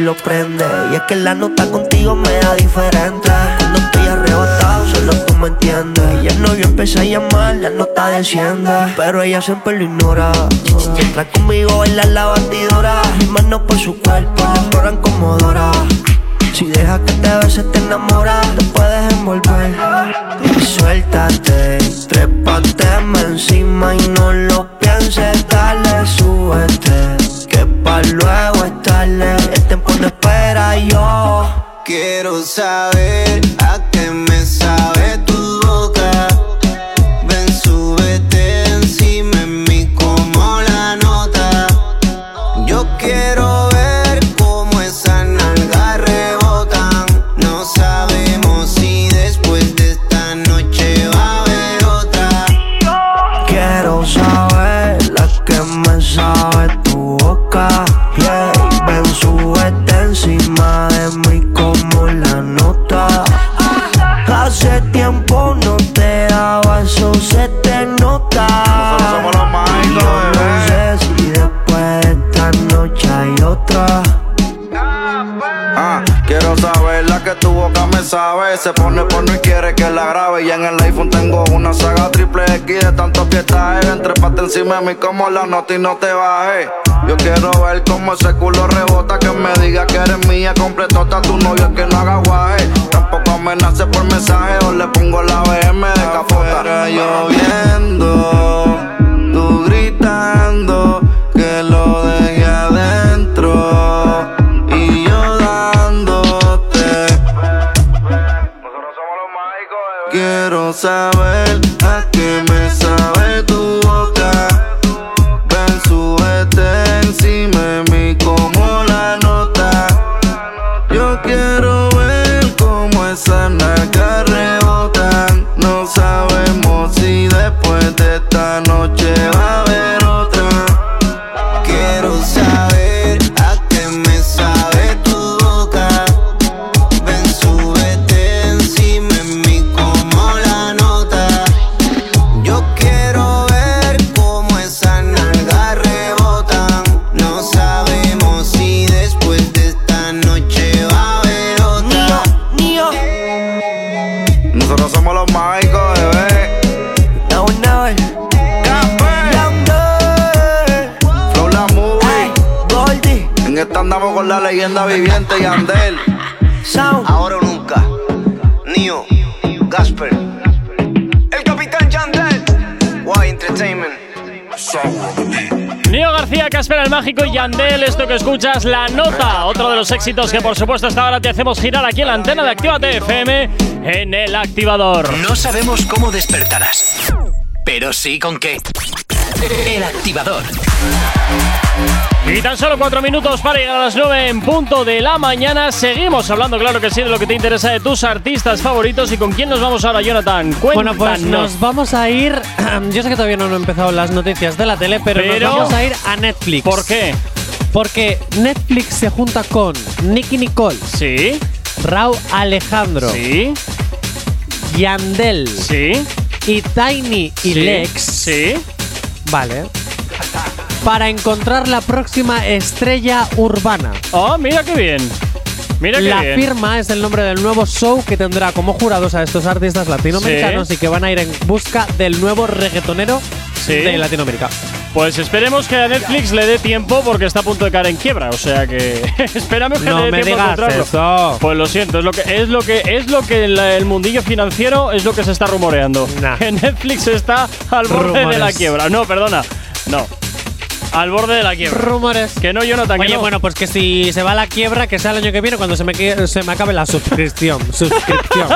Y es que la nota contigo me da diferente. Cuando estoy arrebatado, solo tú me entiendes. Y el novio empieza a llamar, la nota desciende. Pero ella siempre lo ignora. Entra conmigo, baila la batidora. Mis manos por su cuerpo, la exploran como Dora. Si dejas que te beses, te enamoras, te puedes envolver. Y suéltate, trépate encima y no lo pienses, dale, súbete. Pa' luego es tarde, el tiempo no espera yo. Quiero saber a qué me sabe. Se pone porno y quiere que la grabe. Y en el iPhone tengo una saga triple X de tantos pietajes. Entrepate encima de mí como la nota y no te baje. Yo quiero ver cómo ese culo rebota. Que me diga que eres mía, completota tu novio que no haga guaje. Tampoco amenace por mensaje o le pongo la BM de capota. lloviendo, saber a qué me sabe leyenda viviente y Andel. Ahora o nunca. Neo, Gasper. El capitán Yandel. Why Entertainment. Nio García, Casper el Mágico y Yandel, esto que escuchas, La Nota, otro de los éxitos que por supuesto hasta ahora te hacemos girar aquí en la antena de Actívate FM en el activador. No sabemos cómo despertarás, pero sí con qué. El activador. Y tan solo cuatro minutos para llegar a las 9 en punto de la mañana. Seguimos hablando, claro que sí, de lo que te interesa de tus artistas favoritos. ¿Y con quién nos vamos ahora, Jonathan? Cuéntanos. Bueno, pues nos vamos a ir. Yo sé que todavía no han empezado las noticias de la tele, pero, Pero- nos vamos a ir a Netflix. ¿Por qué? Porque Netflix se junta con Nicky Nicole, Sí, Raúl Alejandro, sí, Yandel sí. y Tiny y sí, Lex. Sí. Vale. Para encontrar la próxima estrella urbana. Oh, mira qué bien. Mira qué La bien. firma es el nombre del nuevo show que tendrá como jurados a estos artistas latinoamericanos Sí. y que van a ir en busca del nuevo reggaetonero Sí. de Latinoamérica. Pues esperemos que a Netflix le dé tiempo porque está a punto de caer en quiebra. O sea que espérame que No le dé me tiempo a digas encontrarlo. eso. Pues lo siento, es lo que es lo que es lo que el, el mundillo financiero es lo que se está rumoreando. Nah. Que Netflix está al borde de la quiebra. No, perdona. No. Al borde de la quiebra. Rumores. Que no, Jonathan, que Oye, no. bueno, pues que si se va a la quiebra, que sea el año que viene cuando se me, que- se me acabe la suscripción. suscripción.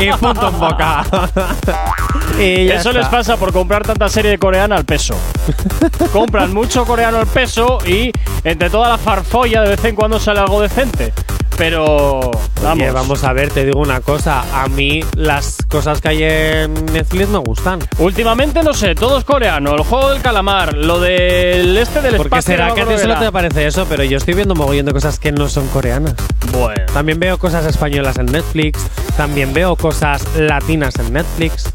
y punto en boca. y Eso está. les pasa por comprar tanta serie de coreana al peso. Compran mucho coreano al peso y entre toda la farfolla de vez en cuando sale algo decente. Pero vamos. Oye, vamos a ver, te digo una cosa. A mí las cosas que hay en Netflix me gustan. Últimamente no sé, todo es coreano. El juego del calamar, lo del este del Porque espacio. será que a ti solo te parece eso, pero yo estoy viendo mogollón de cosas que no son coreanas. Bueno. También veo cosas españolas en Netflix. También veo cosas latinas en Netflix.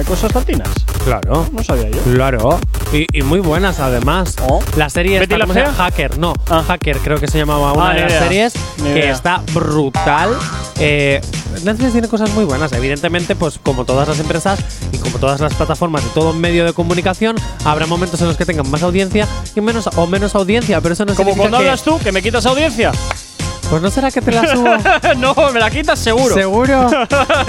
¿Hay cosas latinas? Claro. No sabía yo. Claro. Y, y muy buenas además. Oh. La serie ¿Betty la. Hacker, no. Ah. Hacker creo que se llamaba una Ah, de las idea. series Ni que idea. está brutal. Eh, Netflix tiene cosas muy buenas. Evidentemente, pues como todas las empresas y como todas las plataformas y todo medio de comunicación, habrá momentos en los que tengan más audiencia y menos o menos audiencia, pero eso no Como significa cuando que- hablas tú, que me quitas audiencia. Pues no será que te la subo. no, me la quitas seguro. ¿Seguro?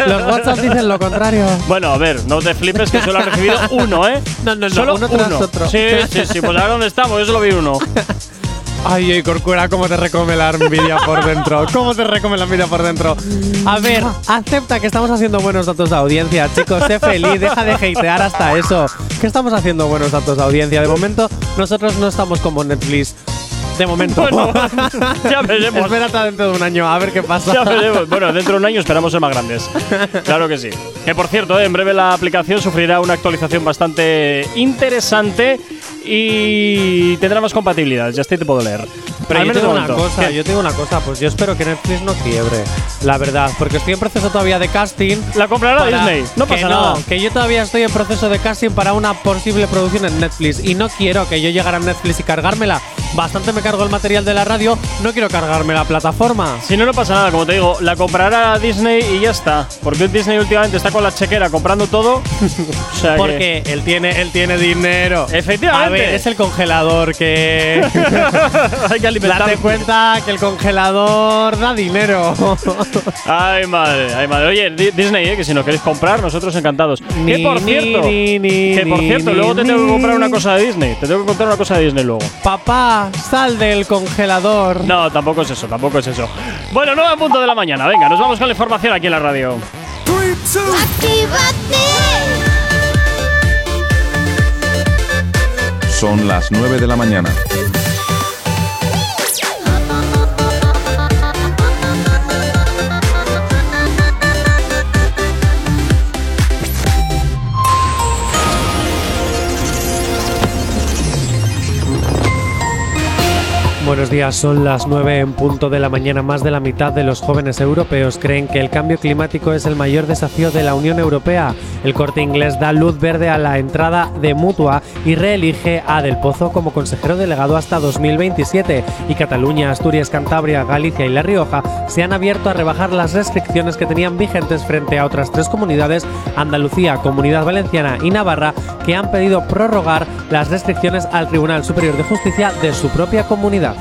Los WhatsApp dicen lo contrario. Bueno, a ver, no te flipes que solo has recibido uno, ¿eh? No, no, no, Solo uno tras uno. otro. Sí, sí, sí. Pues a ver dónde estamos. Yo solo vi uno. Ay, ay, Corcuera, cómo te recome la envidia por dentro. ¿Cómo te recome la envidia por dentro? A ver, acepta que estamos haciendo buenos datos de audiencia, chicos. Sé feliz, deja de hatear hasta eso. Que estamos haciendo buenos datos de audiencia. De momento, nosotros no estamos como Netflix. De momento. Bueno, ya veremos. Espérate dentro de un año, a ver qué pasa. Ya veremos. Bueno, dentro de un año esperamos ser más grandes. Claro que sí. Que por cierto, eh, en breve la aplicación sufrirá una actualización bastante interesante y tendrá más compatibilidades. Ya estoy te puedo leer. Pero Al yo menos te digo de una cosa, ¿Qué? yo te digo una cosa, pues yo espero que Netflix no quiebre, la verdad, porque estoy en proceso todavía de casting. La comprará Disney. No que pasa nada. que yo todavía estoy en proceso de casting para una posible producción en Netflix y no quiero que yo llegara a Netflix y cargármela. Bastante me cargo el material de la radio, no quiero cargarme la plataforma. Si no, no pasa nada. Como te digo, la comprará Disney y ya está. Porque Disney últimamente está con la chequera comprando todo. O sea que- Porque él tiene, él tiene dinero. Efectivamente. A ver, es el congelador que. Hay que alimentarlo. Date cuenta que el congelador da dinero. Ay, madre, ay, madre. Oye, Di- Disney, eh, que si nos queréis comprar, nosotros encantados. Ni, que por cierto, ni, ni, que por cierto, luego te tengo que comprar una cosa de Disney. Te tengo que contar una cosa de Disney luego. Papá, sal del congelador. No, tampoco es eso, tampoco es eso. Bueno, 9 punto de la mañana. Venga, nos vamos con la información aquí en la radio. Son las 9 de la mañana. Buenos días, son las 9 en punto de la mañana. Más de la mitad de los jóvenes europeos creen que el cambio climático es el mayor desafío de la Unión Europea. El corte inglés da luz verde a la entrada de Mutua y reelige a Del Pozo como consejero delegado hasta 2027. Y Cataluña, Asturias, Cantabria, Galicia y La Rioja se han abierto a rebajar las restricciones que tenían vigentes frente a otras tres comunidades, Andalucía, Comunidad Valenciana y Navarra, que han pedido prorrogar las restricciones al Tribunal Superior de Justicia de su propia comunidad.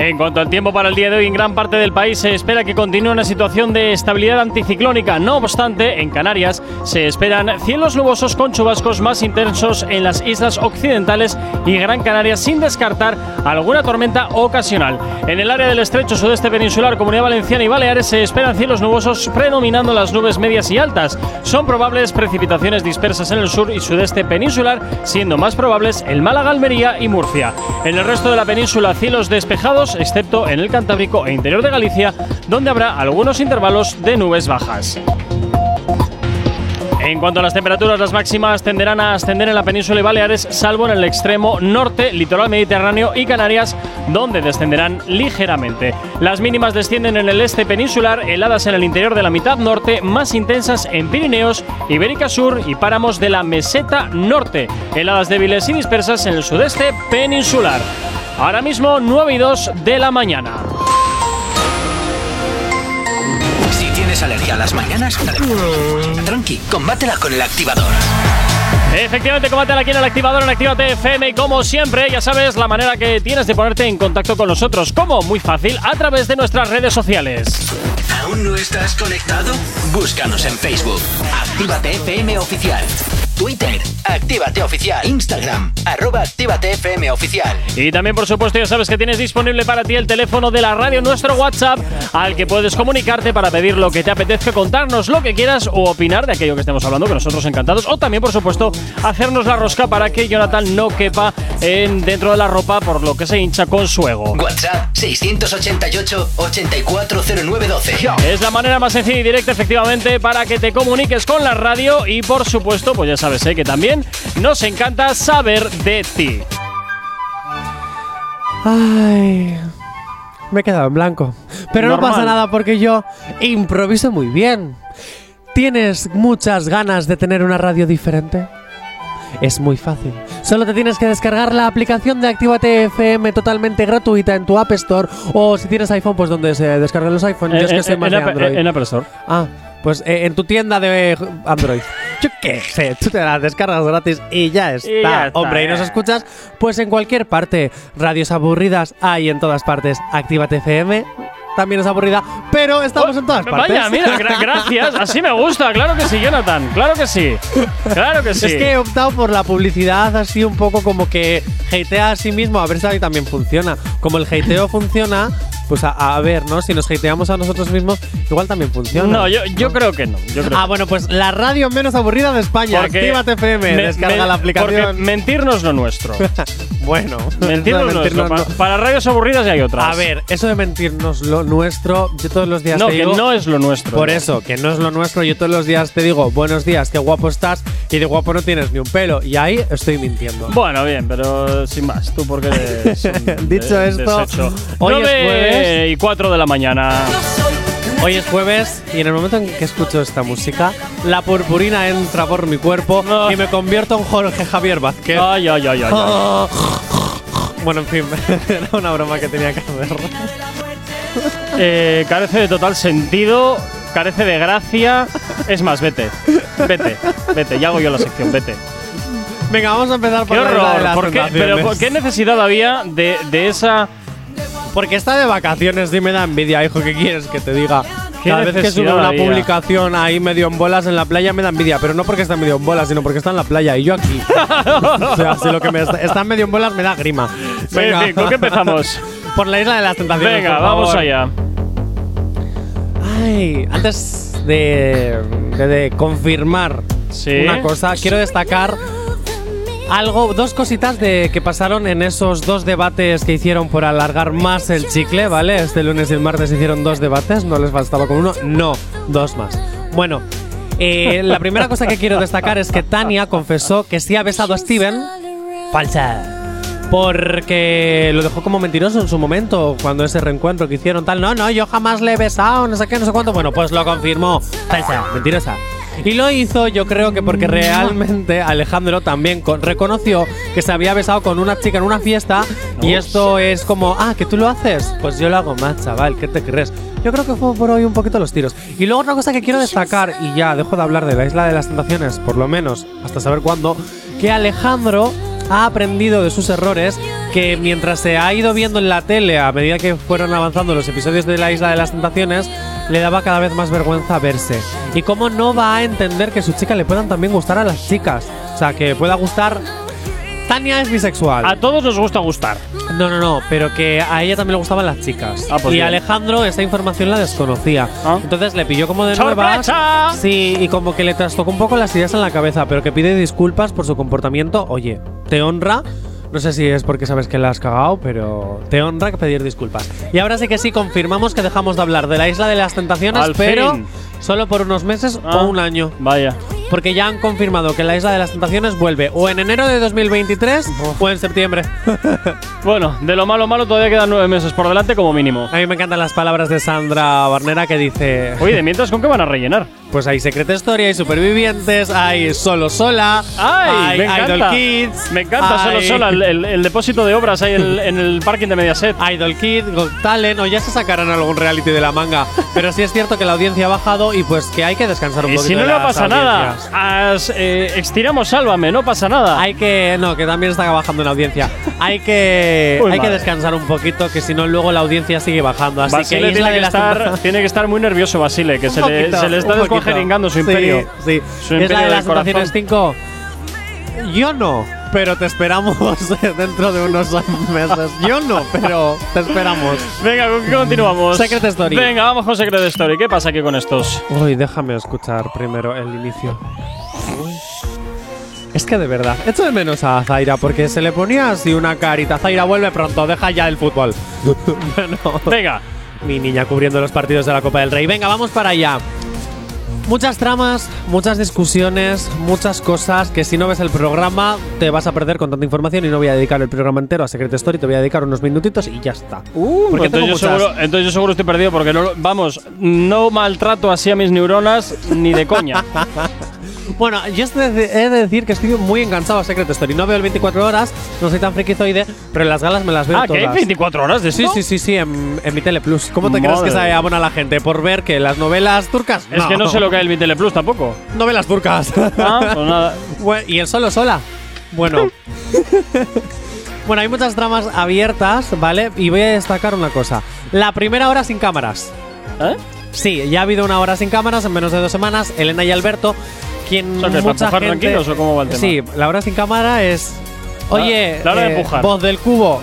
En cuanto al tiempo para el día de hoy, en gran parte del país se espera que continúe una situación de estabilidad anticiclónica. No obstante, en Canarias se esperan cielos nubosos con chubascos más intensos en las islas occidentales y Gran Canaria, sin descartar alguna tormenta ocasional. En el área del estrecho sudeste peninsular, Comunidad Valenciana y Baleares se esperan cielos nubosos predominando las nubes medias y altas. Son probables precipitaciones dispersas en el sur y sudeste peninsular, siendo más probables el Málaga, Almería y Murcia. En el resto de la península, cielos despejados, excepto en el Cantábrico e interior de Galicia, donde habrá algunos intervalos de nubes bajas. En cuanto a las temperaturas, las máximas tenderán a ascender en la península y Baleares, salvo en el extremo norte, litoral mediterráneo y Canarias, donde descenderán ligeramente. Las mínimas descienden en el este peninsular, heladas en el interior de la mitad norte, más intensas en Pirineos, Ibérica Sur y páramos de la meseta norte, heladas débiles y dispersas en el sudeste peninsular. Ahora mismo 9 y 2 de la mañana. Si tienes alergia a las mañanas, tranqui, combátela con el activador. Efectivamente, combátela aquí en el activador en Actívate FM y como siempre, ya sabes la manera que tienes de ponerte en contacto con nosotros. ¿Cómo? Muy fácil, a través de nuestras redes sociales. ¿Aún no estás conectado? Búscanos en Facebook. Actívate FM Oficial. Twitter. Actívate Oficial. Instagram. Arroba Actívate FM Oficial. Y también, por supuesto, ya sabes que tienes disponible para ti el teléfono de la radio, nuestro WhatsApp, al que puedes comunicarte para pedir lo que te apetezca, contarnos lo que quieras o opinar de aquello que estemos hablando, que nosotros encantados. O también, por supuesto, hacernos la rosca para que Jonathan no quepa en, dentro de la ropa por lo que se hincha con su ego. WhatsApp 688-840912. Es la manera más sencilla y directa, efectivamente, para que te comuniques con la radio y, por supuesto, pues ya sabes ¿eh? que también nos encanta saber de ti. Ay. Me he quedado en blanco. Pero no pasa nada porque yo improviso muy bien. ¿Tienes muchas ganas de tener una radio diferente? Es muy fácil. Solo te tienes que descargar la aplicación de Actívate FM totalmente gratuita en tu App Store o si tienes iPhone, pues donde se descargan los iPhones. Yo es que Eh, soy eh, más en, de Android. en Apple Store. Ah, pues eh, en tu tienda de Android. Yo qué sé, tú te las descargas gratis y ya está. ya está, Hombre, y nos eh. escuchas pues en cualquier parte. Radios aburridas hay en todas partes. Actívate FM también es aburrida, pero estamos en todas partes. Vaya, mira, gra- gracias. Así me gusta. Claro que sí, Jonathan. Claro que sí. Claro que sí. Es que he optado por la publicidad así un poco como que hatea a sí mismo, a ver si ahí también funciona. Como el hateo funciona, pues a, a ver, ¿no? Si nos hateamos a nosotros mismos, igual también funciona. No, yo, yo creo que no. Yo creo Ah, que bueno, pues la radio menos aburrida de España. Porque Actívate FM, me- descarga me- la aplicación. Porque mentirnos lo nuestro. bueno, mentirnos lo nuestro. mentirnos Pa- Para, radios aburridas ya hay otras. A ver, eso de mentirnos lo nuestro, yo todos los días No, te que digo. no es lo nuestro. Por no. eso, que no es lo nuestro, yo todos los días te digo, buenos días, qué guapo estás, y de guapo no tienes ni un pelo. Y ahí estoy mintiendo. Bueno, bien, pero sin más. Tú porque eres un Dicho de- esto, desecho. hoy es 9 jueves. y 4 de la mañana. Hoy es jueves y en el momento en que escucho esta música, la purpurina entra por mi cuerpo y me convierto en Jorge Javier Vázquez. Ay, ay, ay, ay. ay. bueno, en fin, era una broma que tenía que hacer. Eh, carece de total sentido, carece de gracia. Es más, vete. Vete, vete. Ya hago yo la sección, vete. Venga, vamos a empezar por ¡Qué la isla de horror! las ¿Por qué, pero ¿por qué necesidad había de, de esa. Porque está de vacaciones y me da envidia, hijo, ¿qué quieres que te diga? ¿Qué Cada vez que sube una había? publicación ahí medio en bolas en la playa me da envidia, pero no porque está medio en bolas, sino porque está en la playa y yo aquí. o sea, si lo que me está, está medio en bolas me da grima. En fin, ¿con qué empezamos? por la isla de las tentaciones. Venga, por vamos favor. allá. Ay, antes de, de- de confirmar Sí. una cosa, quiero destacar algo, dos cositas de que pasaron en esos dos debates que hicieron por alargar más el chicle, ¿vale? Este lunes y el martes hicieron dos debates, no les bastaba con uno, no, dos más. Bueno, eh, la primera cosa que quiero destacar es que Tania confesó que sí ha besado a Steven. Falsa. Porque lo dejó como mentiroso en su momento, cuando ese reencuentro que hicieron tal. No, no, yo jamás le he besado, no sé qué, no sé cuánto. Bueno, pues lo confirmó. Falsa, mentirosa. Y lo hizo, yo creo que porque realmente Alejandro también con- reconoció que se había besado con una chica en una fiesta. Y esto es como, ah, que tú lo haces. Pues yo lo hago más, chaval, ¿qué te crees? Yo creo que fue por hoy un poquito los tiros. Y luego otra cosa que quiero destacar, y ya dejo de hablar de la isla de las tentaciones, por lo menos hasta saber cuándo, que Alejandro ha aprendido de sus errores que mientras se ha ido viendo en la tele a medida que fueron avanzando los episodios de la Isla de las Tentaciones, le daba cada vez más vergüenza verse. Y cómo no va a entender que su chica le puedan también gustar a las chicas. O sea, que pueda gustar. Tania es bisexual. A todos nos gusta gustar. No, no, no, pero que a ella también le gustaban las chicas. Ah, pues y bien. Alejandro esta información la desconocía. Entonces le pilló como de nuevas. Sí, y como que le trastocó un poco las ideas en la cabeza, pero que pide disculpas por su comportamiento. Oye, te honra. No sé si es porque sabes que la has cagado, pero te honra que pedir disculpas. Y ahora sí que sí, confirmamos que dejamos de hablar de la isla de las tentaciones, Al pero fin. solo por unos meses Ah. o un año. Vaya. Porque ya han confirmado que la isla de las tentaciones vuelve o en enero de 2023 o en septiembre. Bueno, de lo malo malo todavía quedan nueve meses por delante como mínimo. A mí me encantan las palabras de Sandra Barnera que dice. Oye, de mientras, ¿con qué van a rellenar? Pues hay Secret Story, hay Supervivientes, hay Solo Sola, ¡Ay! hay me Idol encanta. Kids. Me encanta, solo hay sola, el, el- el depósito de obras ahí en, en el parking de Mediaset. Idol Kids, Got Talent, o ya se sacarán algún reality de la manga. Pero sí es cierto que la audiencia ha bajado y pues que hay que descansar un Y poquito. si no, de no las pasa nada. audiencias. As- eh, estiramos Sálvame, no pasa nada. Hay que. No, que también está bajando la audiencia. Hay que. Uy, hay que madre. descansar un poquito, que si no, luego la audiencia sigue bajando. Así Basile que tiene que, estar, tiene que estar muy nervioso, Basile, que se le, poquito, se le está descuajeringando su Sí, imperio. Sí, Su Es la de las corazón. tentaciones 5. Yo no, pero te esperamos dentro de unos meses. Yo no, pero te esperamos. Venga, ¿con qué continuamos? Secret Story. Venga, vamos con Secret Story. ¿Qué pasa aquí con estos? Uy, déjame escuchar primero el inicio. Es que de verdad, echo de menos a Zaira porque se le ponía así una carita. Zaira, vuelve pronto, deja ya el fútbol. bueno, Venga. mi niña cubriendo los partidos de la Copa del Rey. Venga, vamos para allá. Muchas tramas, muchas discusiones, muchas cosas que si no ves el programa te vas a perder con tanta información y no voy a dedicar el programa entero a Secret Story, te voy a dedicar unos minutitos y ya está. porque entonces, yo seguro, entonces yo seguro estoy perdido porque no, vamos, no maltrato así a mis neuronas ni de coña. Bueno, yo he de decir que estoy muy enganchado a Secret Story. No veo el 24 horas, no soy tan frikizoide, pero las galas me las veo ah, que hay todas. 24 horas de Sí, sí, sí, sí, en, en mi Tele Plus. ¿Cómo te Madre crees que se abona la gente? ¿Por ver que las novelas turcas? Es que no sé lo que hay en mi Teleplus tampoco. Novelas turcas. Ah, pues nada. ¿Y el solo sola? Bueno. bueno, hay muchas tramas abiertas, ¿vale? Y voy a destacar una cosa. La primera hora sin cámaras. ¿Eh? Sí, ya ha habido una hora sin cámaras en menos de dos semanas. Elena y Alberto, quien para mucha gente... tranquilos, ¿o cómo va el tema? Sí, la hora sin cámara es... Oye, la hora de eh, empujar. voz del cubo.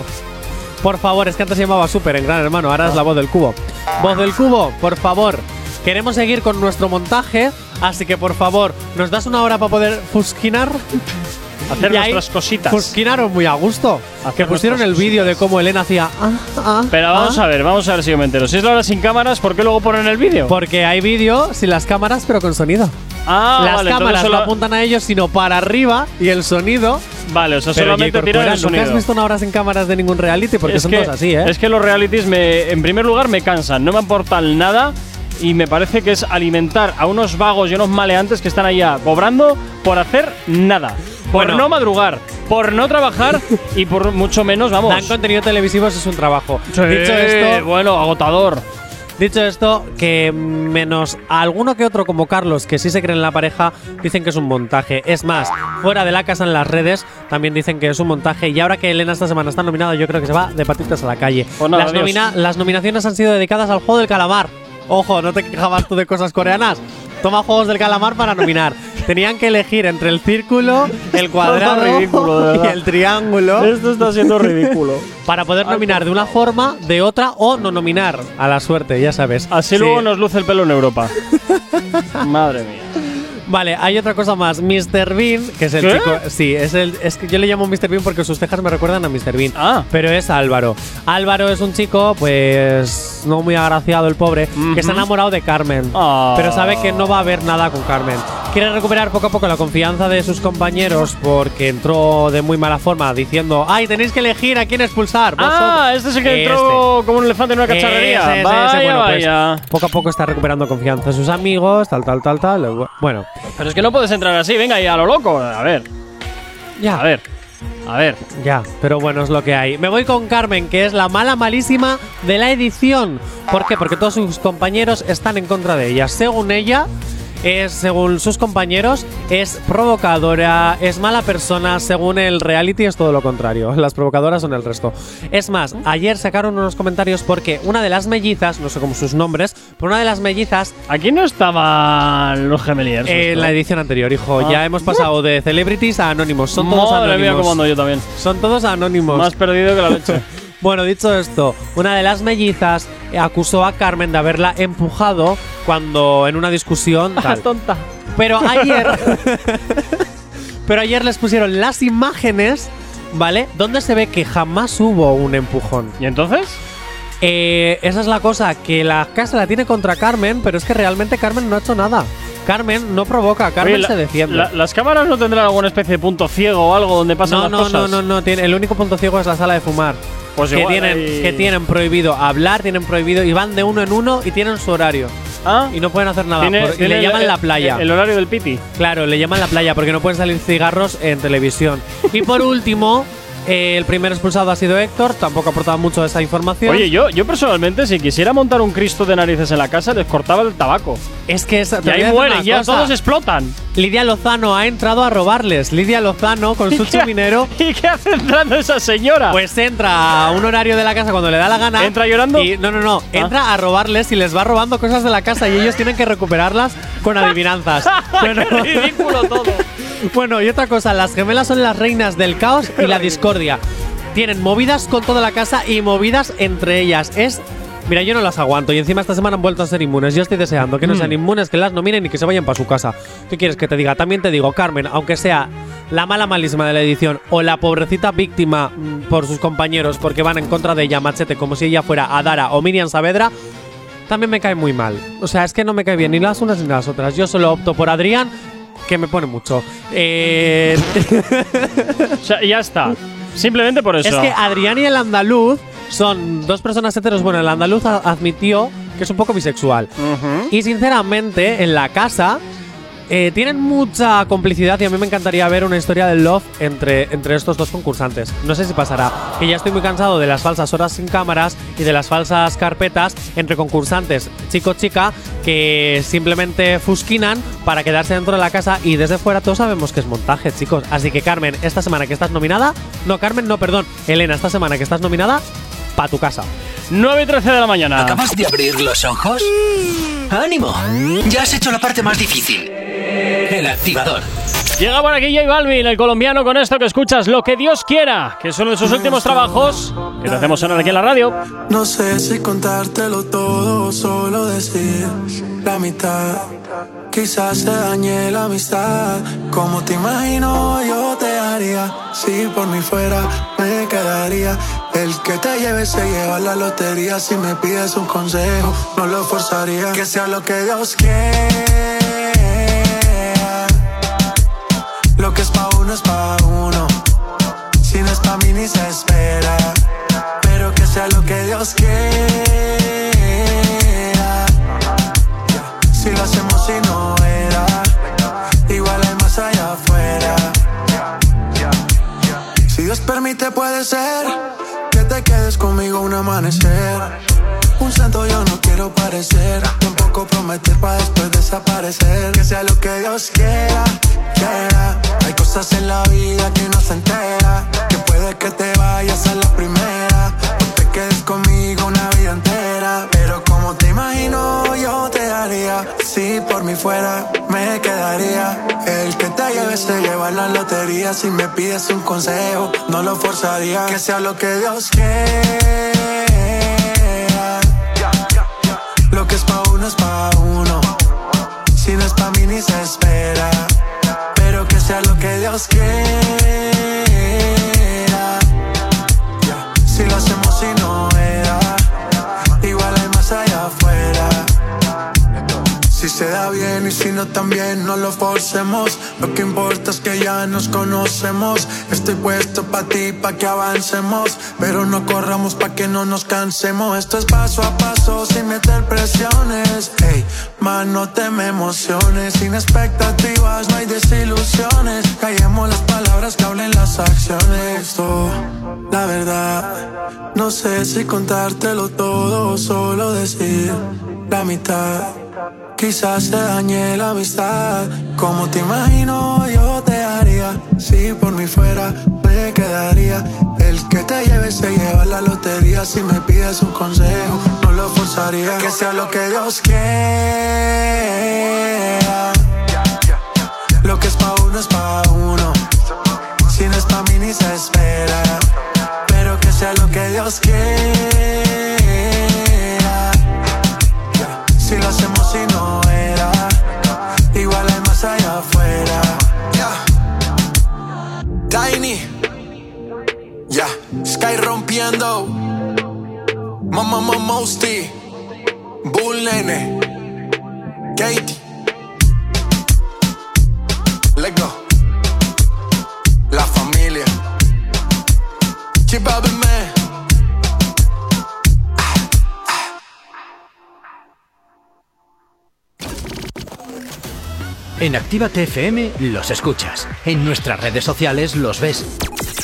Por favor, es que antes se llamaba Super en Gran Hermano, ahora es la voz del cubo. Voz del cubo, por favor. Queremos seguir con nuestro montaje, así que por favor, ¿nos das una hora para poder fusquinar? Hacer Y ahí nuestras cositas. Fusquinaron muy a gusto. Hacer que pusieron el vídeo de cómo Elena hacía. ah, ah, Pero vamos ah. a ver, vamos a ver si yo me entero. Si es la hora sin cámaras, ¿por qué luego ponen el vídeo? Porque hay vídeo sin las cámaras, pero con sonido. Ah, las vale, cámaras solo- no apuntan a ellos, sino para arriba y el sonido. Vale, o sea, Pero solamente tiran el ¿Nunca has sonido. visto una hora sin cámaras de ningún reality? Porque es son que, todos así, ¿eh? Es que los realities, me, en primer lugar, me cansan, no me aportan nada y me parece que es alimentar a unos vagos y unos maleantes que están allá cobrando por hacer nada. Por Bueno. no madrugar, por no trabajar y por mucho menos, vamos. Dan contenido televisivo, eso es un trabajo. Sí, Dicho esto, bueno, agotador. Dicho esto, que menos alguno que otro como Carlos, que sí se cree en la pareja, dicen que es un montaje. Es más, fuera de la casa en las redes también dicen que es un montaje. Y ahora que Elena esta semana está nominada, yo creo que se va de patitas a la calle. Nada, las, nomina- las nominaciones han sido dedicadas al juego del calamar. Ojo, no te quejabas tú de cosas coreanas. Toma juegos del calamar para nominar. Tenían que elegir entre el círculo, el cuadrado ridículo, y el triángulo. Esto está siendo ridículo. Para poder nominar de una forma, de otra o no nominar a la suerte, ya sabes. Así Sí. luego nos luce el pelo en Europa. Madre mía. Vale, hay otra cosa más. Mr. Bean, que es el ¿Qué? chico. Sí, es el. Es que yo le llamo Mr. Bean porque sus cejas me recuerdan a Mr. Bean. Ah. Pero es Álvaro. Álvaro es un chico, pues. No muy agraciado el pobre, que se ha enamorado de Carmen. Ah. Pero sabe que no va a haber nada con Carmen. Quiere recuperar poco a poco la confianza de sus compañeros porque entró de muy mala forma diciendo: ¡Ay, tenéis que elegir a quién expulsar! Ah, vosotros". este es el que Este. entró como un elefante en una cacharrería. Ese, ese, ese. vaya, Bueno, pues, vaya. poco a poco está recuperando confianza en sus amigos, tal, tal, tal, tal. Bueno, Pero es que no puedes entrar así, venga, y a lo loco. A ver, ya. a ver, a ver. Ya, pero bueno, es lo que hay. Me voy con Carmen, que es la mala malísima de la edición. ¿Por qué? Porque todos sus compañeros están en contra de ella. Según ella, es, según sus compañeros, es provocadora, es mala persona, según el reality es todo lo contrario. Las provocadoras son el resto. Es más, ayer sacaron unos comentarios porque una de las mellizas, no sé cómo sus nombres, pero una de las mellizas Aquí no estaban los gemeliers. en la edición anterior, hijo, Ah. ya hemos pasado de celebrities a anónimos. Son todos Madre anónimos. mía, ando yo también. Son todos anónimos. Más perdido que la leche. Bueno, dicho esto, una de las mellizas acusó a Carmen de haberla empujado cuando en una discusión. tal. tonta. Pero ayer. pero ayer les pusieron las imágenes, ¿vale? Donde se ve que jamás hubo un empujón. ¿Y entonces? Eh, esa es la cosa, que la casa la tiene contra Carmen, pero es que realmente Carmen no ha hecho nada. Carmen no provoca, Carmen Oye, la- se defiende. la- ¿Las cámaras no tendrán alguna especie de punto ciego o algo donde pasan no, las no, cosas? no, no, no, tiene, el único punto ciego es la sala de fumar. Pues que, tienen, ahí- que tienen prohibido hablar, tienen prohibido y van de uno en uno y tienen su horario. Ah, Y no pueden hacer nada. Tiene- por- y le el- llaman la el- playa. El, horario del piti. Claro, le llaman la playa porque no pueden salir cigarros en televisión. Y por último, eh, el primer expulsado ha sido Héctor, tampoco ha aportado mucho esa información. Oye, yo, yo personalmente, si quisiera montar un Cristo de narices en la casa, les cortaba el tabaco. es que es, te Y ahí mueren, ya cosa. todos explotan. Lidia Lozano ha entrado a robarles. Lidia Lozano con su chuminero. ¿Y qué hace entrando esa señora? Pues entra a un horario de la casa cuando le da la gana. ¿Entra llorando? Y, no, no, no. Entra a robarles y les va robando cosas de la casa y ellos tienen que recuperarlas con adivinanzas. ¡Qué ridículo todo! Bueno, y otra cosa, las gemelas son las reinas del caos y la discordia. Tienen movidas con toda la casa y movidas entre ellas. Es. Mira, yo no las aguanto y encima esta semana han vuelto a ser inmunes. Yo estoy deseando que no Mm. sean inmunes, que las nominen y que se vayan para su casa. ¿Qué quieres que te diga? También te digo, Carmen, aunque sea la mala malísima de la edición o la pobrecita víctima mm, por sus compañeros porque van en contra de ella, machete, como si ella fuera Adara o Miriam Saavedra, también me cae muy mal. O sea, es que no me cae bien ni las unas ni las otras. Yo solo opto por Adrián, que me pone mucho. Eh, O sea, ya está. Simplemente por eso. es que Adrián y el andaluz son dos personas heteros. Bueno, el andaluz admitió que es un poco bisexual. Y sinceramente, en la casa eh, tienen mucha complicidad y a mí me encantaría ver una historia de love entre, entre estos dos concursantes. No sé si pasará, que ya estoy muy cansado de las falsas horas sin cámaras y de las falsas carpetas entre concursantes chico-chica que simplemente fusquinan para quedarse dentro de la casa y desde fuera todos sabemos que es montaje, chicos. Así que Carmen, esta semana que estás nominada, no Carmen, no, perdón, Elena, esta semana que estás nominada, pa' tu casa. 9 y 13 de la mañana. ¿Acabas de abrir los ojos? ¡Ánimo! Ya has hecho la parte más difícil. El activador. Llega por aquí J Balvin, el colombiano, con esto que escuchas, Lo que Dios quiera, que son de sus últimos trabajos, que te hacemos sonar aquí en la radio. No sé si contártelo todo o solo decir la mitad. Quizás se dañe la amistad. Como te imagino, yo te haría. Si por mí fuera, me quedaría. El que te lleve se lleva la lotería. Si me pides un consejo, no lo forzaría. Que sea lo que Dios quiera. Lo que es pa' uno es pa' uno. Si no es pa' mí ni se espera. Un santo yo no quiero parecer. Tampoco prometer para después desaparecer. Que sea lo que Dios quiera, quiera. Hay cosas en la vida que no se entera. Que puede que te vayas a la primera. O te quedes conmigo una vida entera. Imagino, yo te haría. Si por mí fuera, me quedaría. El que te lleve se lleva la lotería. Si me pides un consejo, no lo forzaría. Que sea lo que Dios quiera. Lo que es pa' uno es pa' uno. Si no es pa' mí ni se espera. Pero que sea lo que Dios quiera. Si lo se da bien y si no también no lo forcemos. Lo que importa es que ya nos conocemos. Estoy puesto pa' ti, pa' que avancemos. Pero no corramos pa' que no nos cansemos. Esto es paso a paso sin meter presiones. Ey, man, no emociones. Sin expectativas no hay desilusiones. Callemos las palabras que hablen las acciones. Esto, la verdad No sé si contártelo todo o solo decir la mitad Quizás te dañe la amistad. Como te imagino, yo te haría. Si por mí fuera, me quedaría. El que te lleve se lleva la lotería. Si me pides un consejo, no lo forzaría. Que sea lo que Dios quiera. Lo que es pa' uno es pa' uno. Si no es pa' mí ni se espera. Pero que sea lo que Dios quiera. Rompiendo. Mamá, mamá, Mosty. Bull Nene. Katie. Let go. La familia. Up, man. En Actívate los escuchas. En nuestras redes sociales los ves.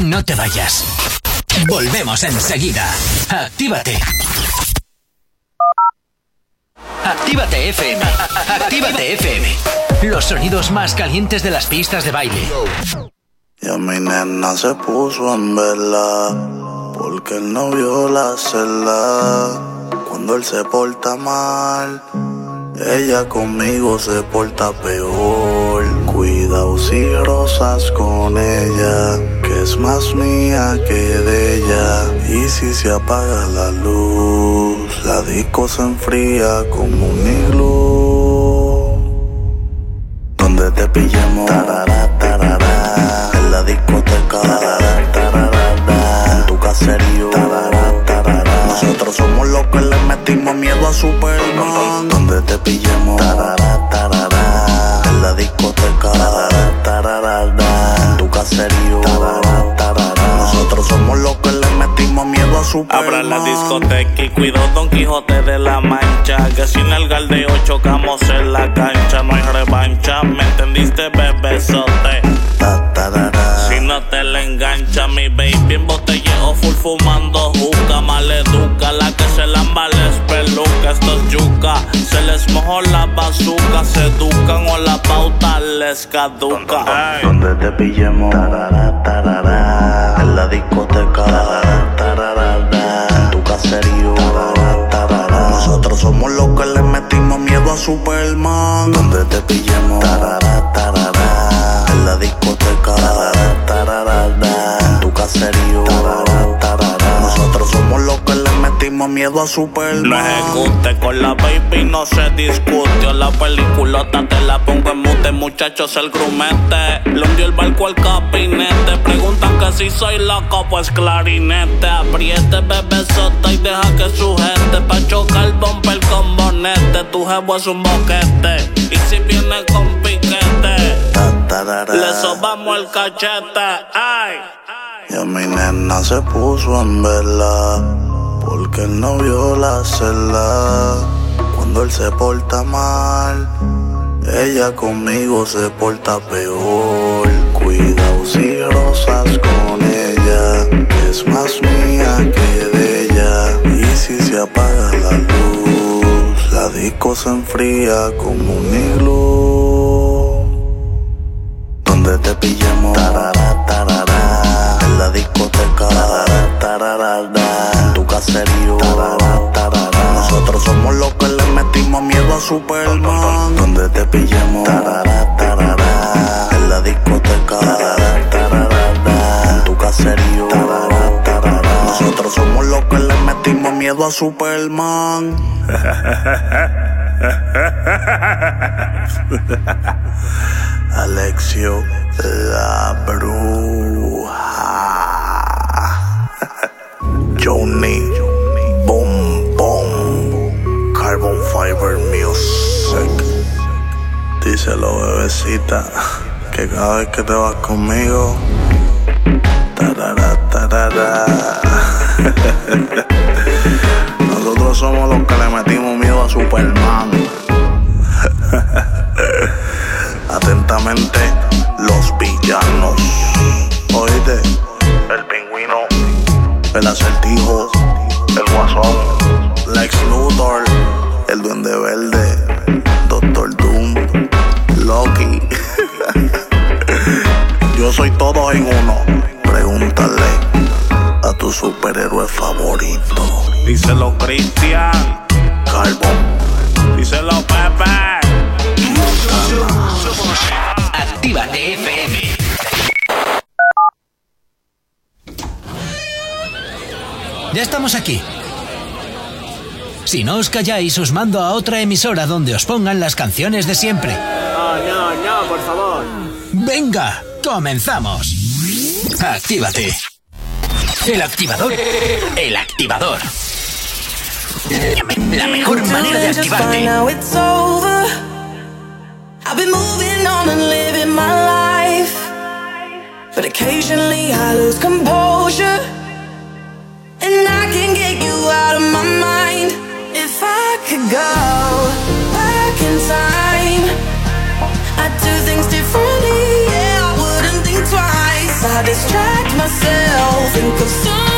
No te vayas. Volvemos enseguida. Actívate. Actívate FM. Actívate FM. Los sonidos más calientes de las pistas de baile. Y a mi nena se puso en vela porque él no vio la celda. Cuando él se porta mal, ella conmigo se porta peor. Cuidado si rosas con ella, que es más mía que de ella. Y si se apaga la luz, la disco se enfría como un iglú. Donde te pillemos, tarara, tarara, en la discoteca, tarara, tarara, en tu caserío, tarara, tarara. Nosotros somos los que le metimos miedo a Superman. Donde te pillemos, tarara, tarara, en la discoteca, en tu caserío. Nosotros somos los que le metimos miedo a Superman. Abra la discoteca y cuido Don Quijote de la Mancha. Que sin el galdeo chocamos en la cancha. No hay revancha, ¿me entendiste, bebesote? No te la engancha, mi baby en botelleo full fumando juca. Maleduca, la que se lamba les peluca. Esto es yuca, se les mojó la bazuca. Se educan o la pauta les caduca. Donde te pillemos, tarara, tarara, en la discoteca, tarara, tarara, en tu caserío, tarara, tarara. Nosotros somos los que le metimos miedo a Superman. Donde te pillemos, tarara, tarara, en la discoteca, en tu caserío. Nosotros somos los que le metimos miedo a Superman. No ejecute con la baby, no se discute. La peliculota te la pongo en mute, muchachos, el grumete. Le hundió el barco al capinete. Preguntan que si soy loco, pues clarinete. Apriete, bebé sota y deja que sujete. Pa' chocar bumper con bonete. Tu jevo es un boquete. Y si viene con le sobamos el cachete. Ay. Y a mi nena se puso en vela porque él no vio la celda. Cuando él se porta mal, ella conmigo se porta peor. Cuidado si rosas con ella, es más mía que de ella. Y si se apaga la luz, la disco se enfría como un iglú. Donde te pillemos, tarara, tarara, en la discoteca, tarara, tarara, en tu caserío, tarara, tarara. Nosotros somos los que le metimos miedo a Superman. Donde te pillemos, tarara, tarara, en la discoteca, tarara, tarara, en tu caserío, tarara, tarara. Nosotros somos los que le metimos miedo a Superman. Alexio la bruja. Johnny Boom Boom Carbon Fiber Music. Díselo, bebecita, que cada vez que te vas conmigo. tarara. Nosotros somos los que le metimos Superman. Atentamente, los villanos. Oíste, el pingüino, el acertijo, el guasón, Lex Luthor, el duende verde, Doctor Doom, Loki. Yo soy todo en uno. Pregúntale a tu superhéroe favorito. Díselo, Cristian. Carbon. Díselo, Pepe. Actívate FM. Ya estamos aquí. Si no os calláis, os mando a otra emisora donde os pongan las canciones de siempre. Oh, no, no, por favor. Venga, comenzamos. Actívate. El activador. El activador. La mejor manera de activarte. Now it's over. I've been moving on and living my life. But occasionally I lose composure. And I can get you out of my mind. If I could go back in time, I'd do things differently. Yeah, I wouldn't think twice. I distract myself, think of someone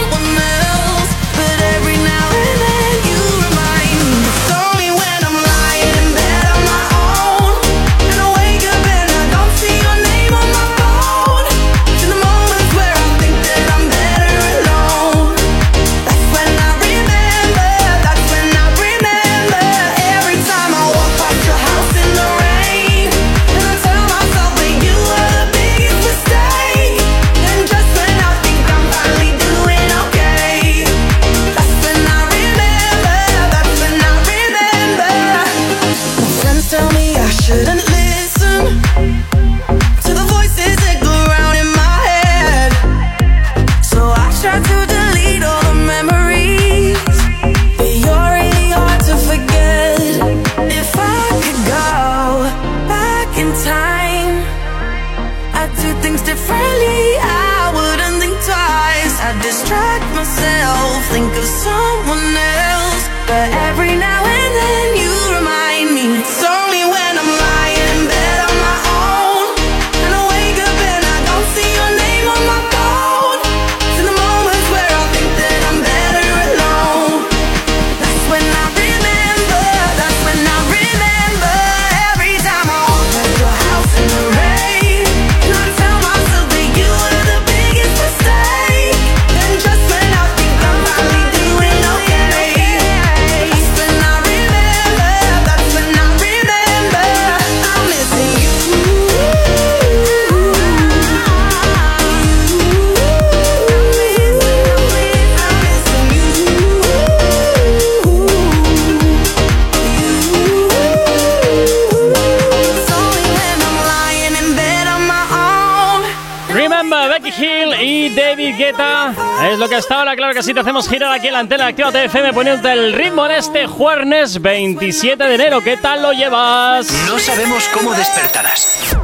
Remember, Becky Hill y David Guetta. Es lo que hasta ahora, claro que sí, te hacemos girar aquí en la antena de Activa TFM poniéndote el ritmo en este jueves 27 de enero. ¿Qué tal lo llevas? No sabemos cómo despertarás,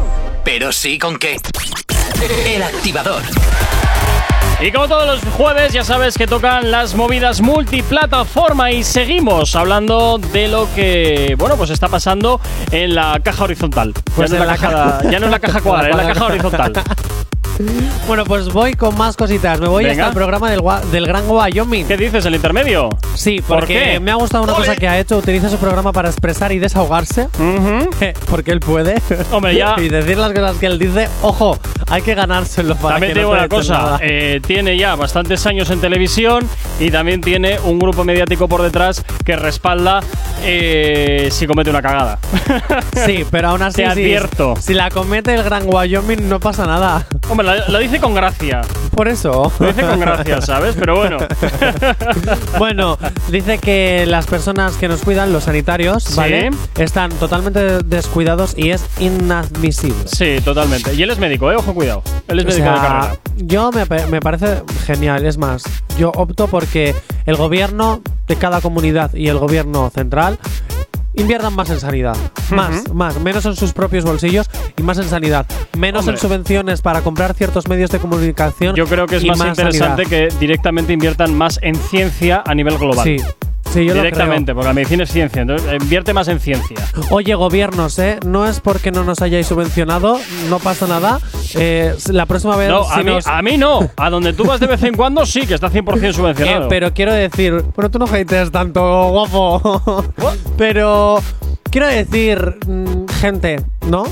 pero sí con qué. El activador. Y como todos los jueves, ya sabes que tocan las movidas multiplataforma y seguimos hablando de lo que, bueno, pues está pasando en la caja horizontal. Pues ya, no la caja, ca- ya no es la caja cuadrada, es la caja horizontal. Bueno, pues voy con más cositas. Me voy Venga. hasta el programa del, del Gran Wyoming. ¿Qué dices, el intermedio? Sí, ¿Por porque qué? me ha gustado una cosa que ha hecho. Utiliza su programa para expresar y desahogarse. porque él puede. Hombre, ya- y decir las cosas que él dice. Ojo, hay que ganárselo para También que no digo una cosa, eh, tiene ya bastantes años en televisión y también tiene un grupo mediático por detrás que respalda eh, si comete una cagada. Sí, pero aún así, Te si- advierto. Si, la comete el Gran Wyoming, no pasa nada. Hombre, lo, lo dice con gracia. Por eso. Lo dice con gracia, ¿sabes? Pero bueno. Bueno, dice que las personas que nos cuidan, los sanitarios, Sí. ¿vale? Están totalmente descuidados y es inadmisible. Sí, totalmente. Y él es médico, ¿eh? Ojo, cuidado. Él es O médico de carrera. yo me, me parece genial. Es más, yo opto porque el gobierno de cada comunidad y el gobierno central inviertan más en sanidad. Más, más. Menos en sus propios bolsillos y más en sanidad. Menos Hombre. en subvenciones para comprar ciertos medios de comunicación. Yo creo que es más, interesante sanidad. que directamente inviertan más en ciencia a nivel global. Sí. Sí, yo lo Directamente, porque la medicina es ciencia, entonces invierte más en ciencia. Oye, gobiernos, ¿eh? No es porque no nos hayáis subvencionado, no pasa nada. Eh, la próxima vez. No, si a mí, nos- a mí no. A donde tú vas de vez en cuando sí, que está 100% subvencionado. Eh, pero quiero decir, bueno, tú no hatees tanto, guapo. pero quiero decir, mm, gente, ¿no?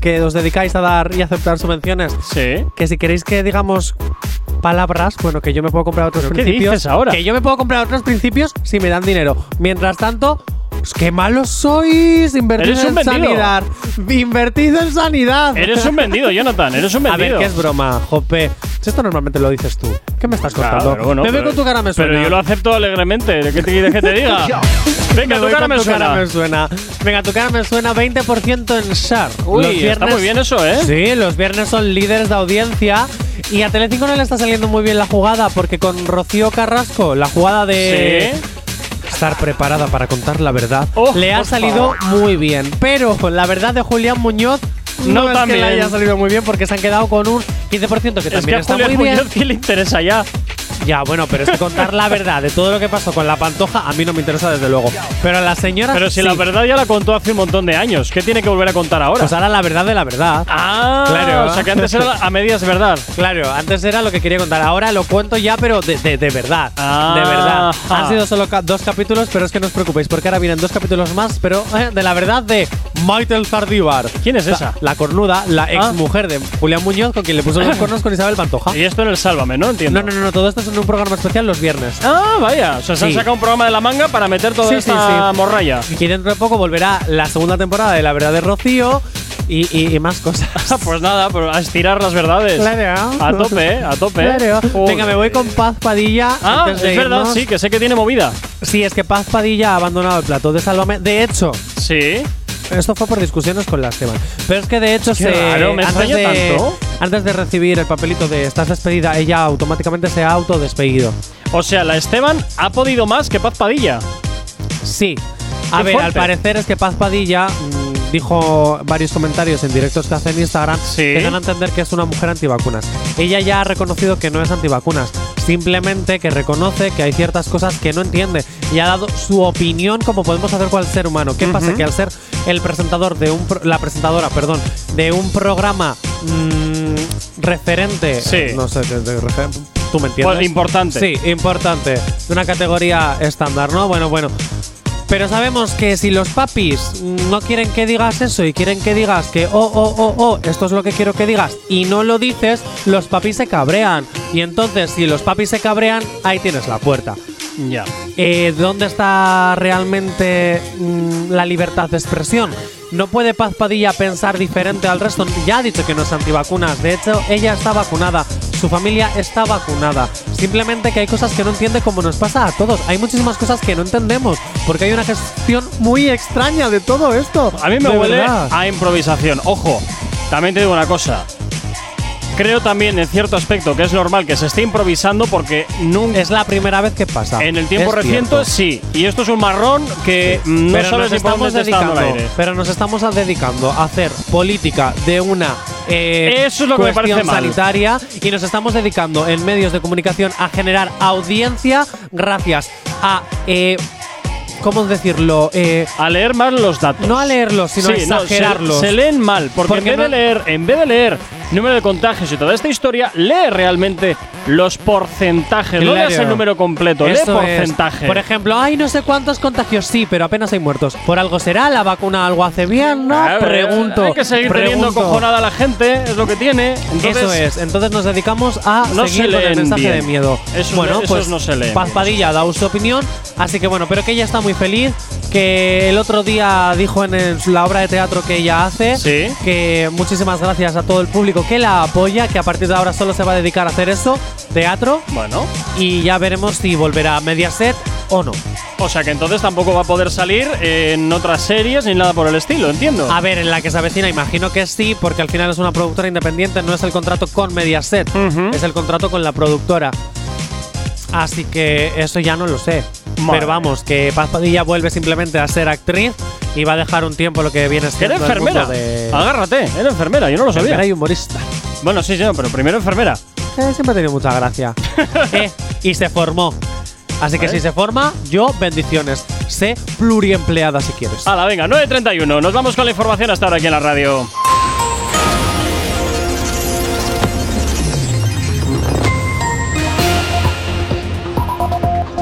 Que os dedicáis a dar y aceptar subvenciones. Sí. Que si queréis que digamos palabras, bueno, que yo me puedo comprar otros ¿Pero qué principios. dices ahora? Que yo me puedo comprar otros principios si me dan dinero. Mientras tanto. Pues ¡Qué malos sois! Invertid Eres en sanidad. Invertid en sanidad. Eres un vendido, Jonathan, eres un A vendido. ver, que es broma, Jope. Si esto normalmente lo dices tú. ¿Qué me estás Claro, contando? bueno, me veo pero- con tu cara me suena. Pero yo lo acepto alegremente. ¿Qué te quieres que te diga? Venga, Me tu voy cara me tu suena. cara me suena. Venga, tu cara me suena 20% en Shar. Uy, está muy bien eso, ¿eh? Sí, los viernes son líderes de audiencia. Y a Telecinco no le está saliendo muy bien la jugada, porque con Rocío Carrasco, la jugada de estar preparada para contar la verdad, Oh, le ha salido muy bien. Pero la verdad de Julián Muñoz no, No es tan que le haya salido muy bien, porque se han quedado con un 15% que Es también que a está Julián muy bien. Muñoz, ¿qué le interesa ya? Ya, bueno, pero es que contar la verdad de todo lo que pasó con la pantoja a mí no me interesa desde luego. Pero a la señora Pero si sí. la verdad ya la contó hace un montón de años, ¿qué tiene que volver a contar ahora? Pues ahora la verdad de la verdad. ah, claro. O sea que antes era a medias verdad. Claro, antes era lo que quería contar. Ahora lo cuento ya, pero de, de- de verdad. Ah. de verdad. Ajá. Han sido solo dos capítulos, pero es que no os preocupéis, porque ahora vienen dos capítulos más, pero eh, de la verdad de Maitel Zardíbar. ¿Quién es esa? La cornuda, la Ah. ex mujer de Julián Muñoz, con quien le puso los cornos con Isabel Pantoja. Y esto en el Sálvame, ¿no? Entiendo. No, no, no, no, todo esto en un programa especial los viernes. Ah, vaya. O sea, se han Sí. sacado un programa de la manga para meter toda Sí, sí, esta sí. morralla. Y dentro de poco volverá la segunda temporada de La Verdad de Rocío y, y- y más cosas. pues nada, pero a estirar las verdades. Claro. A tope, ¿eh? A tope. Claro. Joder. Venga, me voy con Paz Padilla. Ah, antes es de verdad, irnos. sí, que sé que tiene movida. Sí, es que Paz Padilla ha abandonado el plató de Sálvame. De hecho, Sí. Esto fue por discusiones con la Esteban. Pero es que de hecho se, me antes, de, tanto. antes de recibir el papelito de estás despedida, ella automáticamente se ha autodespedido. O sea, la Esteban ha podido más que Paz Padilla. Sí. A Qué ver, fuerte. al parecer es que Paz Padilla mm, dijo varios comentarios en directos que hace en Instagram que dan a entender que es una mujer antivacunas. Ella ya ha reconocido que no es antivacunas, simplemente que reconoce que hay ciertas cosas que no entiende y ha dado su opinión como podemos hacer cual ser humano. ¿Qué pasa? Que al ser el presentador de un pro- la presentadora, perdón, de un programa mm, referente, Sí. no sé, de, de refer- tú me entiendes. Pues importante. Sí, importante, de una categoría estándar, ¿no? Bueno, bueno. Pero sabemos que si los papis no quieren que digas eso y quieren que digas que, oh, oh, oh, oh, esto es lo que quiero que digas y no lo dices, los papis se cabrean. Y entonces, si los papis se cabrean, ahí tienes la puerta. Ya. Eh, ¿Dónde está realmente mm, la libertad de expresión? No puede Paz Padilla pensar diferente al resto. Ya ha dicho que no es antivacunas. De hecho, ella está vacunada. Su familia está vacunada. Simplemente que hay cosas que no entiende como nos pasa a todos. Hay muchísimas cosas que no entendemos. Porque hay una gestión muy extraña de todo esto. A mí me De huele verdad. a improvisación. Ojo, también te digo una cosa. Creo también en cierto aspecto que es normal que se esté improvisando porque nunca. Es la primera vez que pasa. En el tiempo Es reciente cierto. sí. Y esto es un marrón que no pero sabes nos estamos dedicando, aire. pero nos estamos dedicando a hacer política de una eh, Eso es lo que me parece mal. sanitaria y nos estamos dedicando en medios de comunicación a generar audiencia gracias a eh, ¿Cómo decirlo? Eh, a leer mal los datos. No a leerlos, sino a Sí, no, se- exagerarlos. se, leen mal, porque, Porque en, vez de no- leer, en vez de leer número de contagios y toda esta historia, lee realmente los porcentajes. No Claro. leas el número completo, Eso lee es. porcentaje. Por ejemplo, hay no sé cuántos contagios, sí, pero apenas hay muertos. ¿Por algo será? ¿La vacuna algo hace bien? No, Claro, pregunto. Hay que seguir teniendo pregunto. cojonada a la gente, es lo que tiene. Entonces, Eso es. Entonces nos dedicamos a No seguir se con el mensaje bien. de miedo. Esos- bueno, esos pues no se leen Paz. Padilla dado su opinión. Así que bueno, pero que ella está muy feliz. Que el otro día dijo en el- la obra de teatro que ella hace Sí. que muchísimas gracias a todo el público que la apoya, que a partir de ahora solo se va a dedicar a hacer eso, teatro. Bueno. Y ya veremos si volverá a Mediaset o no. O sea que entonces tampoco va a poder salir en otras series ni nada por el estilo, entiendo. A ver, en la que se avecina, imagino que sí, porque al final es una productora independiente, no es el contrato con Mediaset, es el contrato con la productora. Así que eso ya no lo sé. Pero vamos, que Paz Padilla vuelve simplemente a ser actriz y va a dejar un tiempo lo que viene siendo era el enfermera. mundo de Agárrate, era enfermera, yo no lo sabía. enfermera y humorista. Bueno, sí, sí, pero primero enfermera. Eh, siempre ha tenido mucha gracia. Eh, y se formó. Así que si se forma, yo bendiciones. Sé pluriempleada si quieres. Hala, venga, 9.31. Nos vamos con la información hasta ahora aquí en la radio.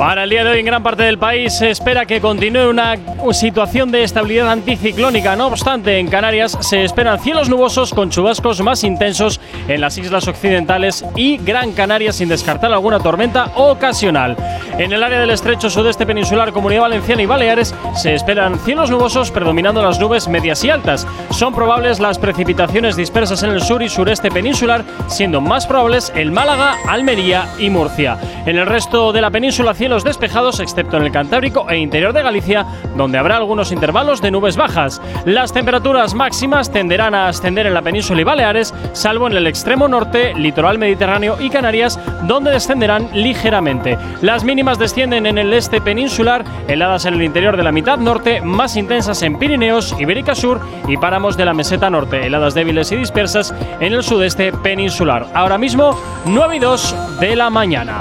Para el día de hoy en gran parte del país se espera que continúe una situación de estabilidad anticiclónica. No obstante, en Canarias se esperan cielos nubosos con chubascos más intensos en las islas occidentales y Gran Canaria sin descartar alguna tormenta ocasional. En el área del estrecho sudeste peninsular, Comunidad Valenciana y Baleares se esperan cielos nubosos predominando las nubes medias y altas. Son probables las precipitaciones dispersas en el sur y sureste peninsular, siendo más probables el Málaga, Almería y Murcia. En el resto de la península, cielos despejados, excepto en el Cantábrico e interior de Galicia, donde habrá algunos intervalos de nubes bajas. Las temperaturas máximas tenderán a ascender en la península y Baleares, salvo en el extremo norte, litoral mediterráneo y Canarias, donde descenderán ligeramente. Las mínimas descienden en el este peninsular, heladas en el interior de la mitad norte, más intensas en Pirineos, Ibérica Sur y páramos de la meseta norte, heladas débiles y dispersas en el sudeste peninsular. Ahora mismo, 9 y 2 de la mañana.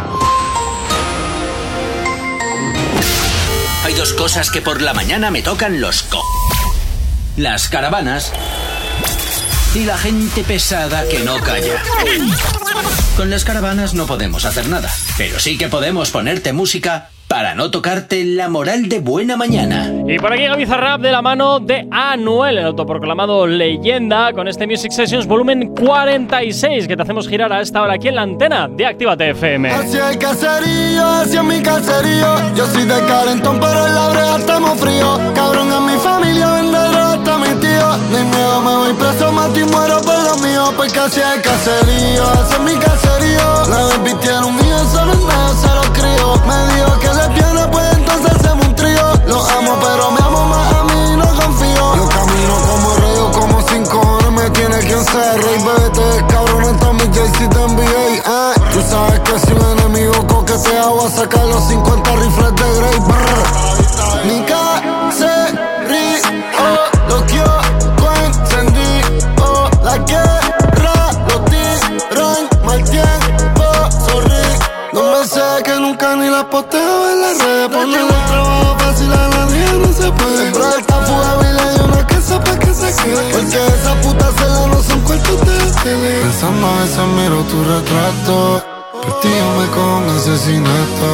Hay dos cosas que por la mañana me tocan los co. Las caravanas y la gente pesada que no calla. Con las caravanas no podemos hacer nada, pero sí que podemos ponerte música para no tocarte la moral de buena mañana. Y por aquí Gaby Zarrap de la mano de Anuel, el autoproclamado leyenda, con este Music Sessions volumen 46 que te hacemos girar a esta hora aquí en la antena de Actívate FM. Hacia el caserío, hacia mi caserío. Yo soy de calentón, pero en la brea estamos fríos. Cabrón, a mi familia vende hasta mi tío. Ni miedo, me voy preso, mato y muero por lo mío. Porque hacia el caserío, hacia mi caserío. La baby tiene solo en medio se lo crío. Me dijo que le viene, pues entonces hacemos un trío. Lo amo, pero me amo más a mí, no confío. Yo camino como rey, yo como cinco horas, me tiene quien ser rey. Bebé, te ves cabrón, en mi Jay-Z te NBA. Ah, tú sabes que si un enemigo coquetea, voy a sacar los 50 rifles de Grey. Brr. Nunca ni la posteo en las redes. Ponerle el trabajo fácil a la niña no se puede. Siempre está fugable y una que sepa que se quede. Porque esa puta cela no son cuartos de tele. Pensando a veces miro tu retrato. Por ti yo me con asesinato.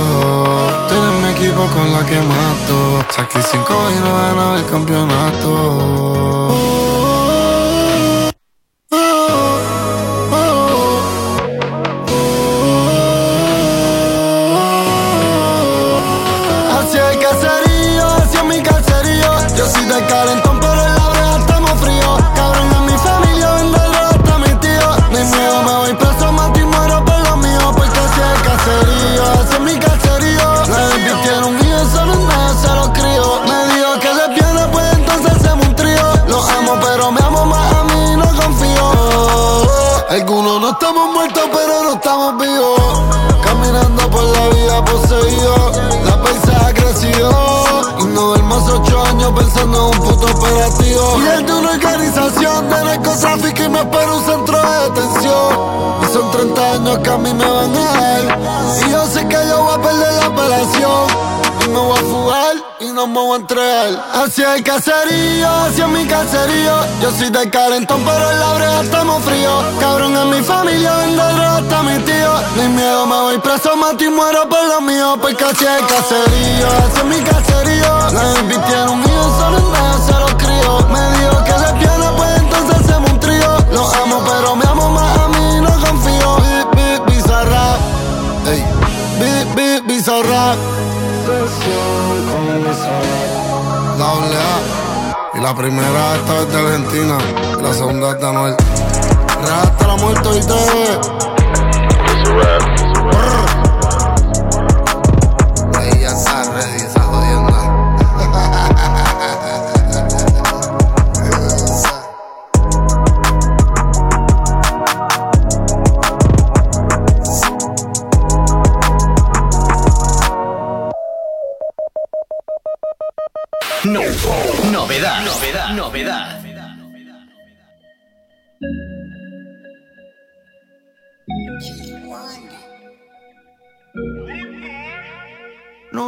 Tú eres mi equipo con la que mato. Saqué cinco y no ganaba el campeonato. Fugar y no me voy a entregar. Hacia el caserío, hacia mi caserío. Yo soy de calentón, pero en la brea estamos fríos. Cabrón, en mi familia vende hasta mi tío. Ni miedo, me voy preso, mato y muero por lo mío. Porque hacia el caserío, hacia mi caserío. Tiene un hijo, solo en se lo crío. Me dijo que le viene, La primera esta es de Argentina. La segunda es de Anuel. Hasta la muerte y Ahí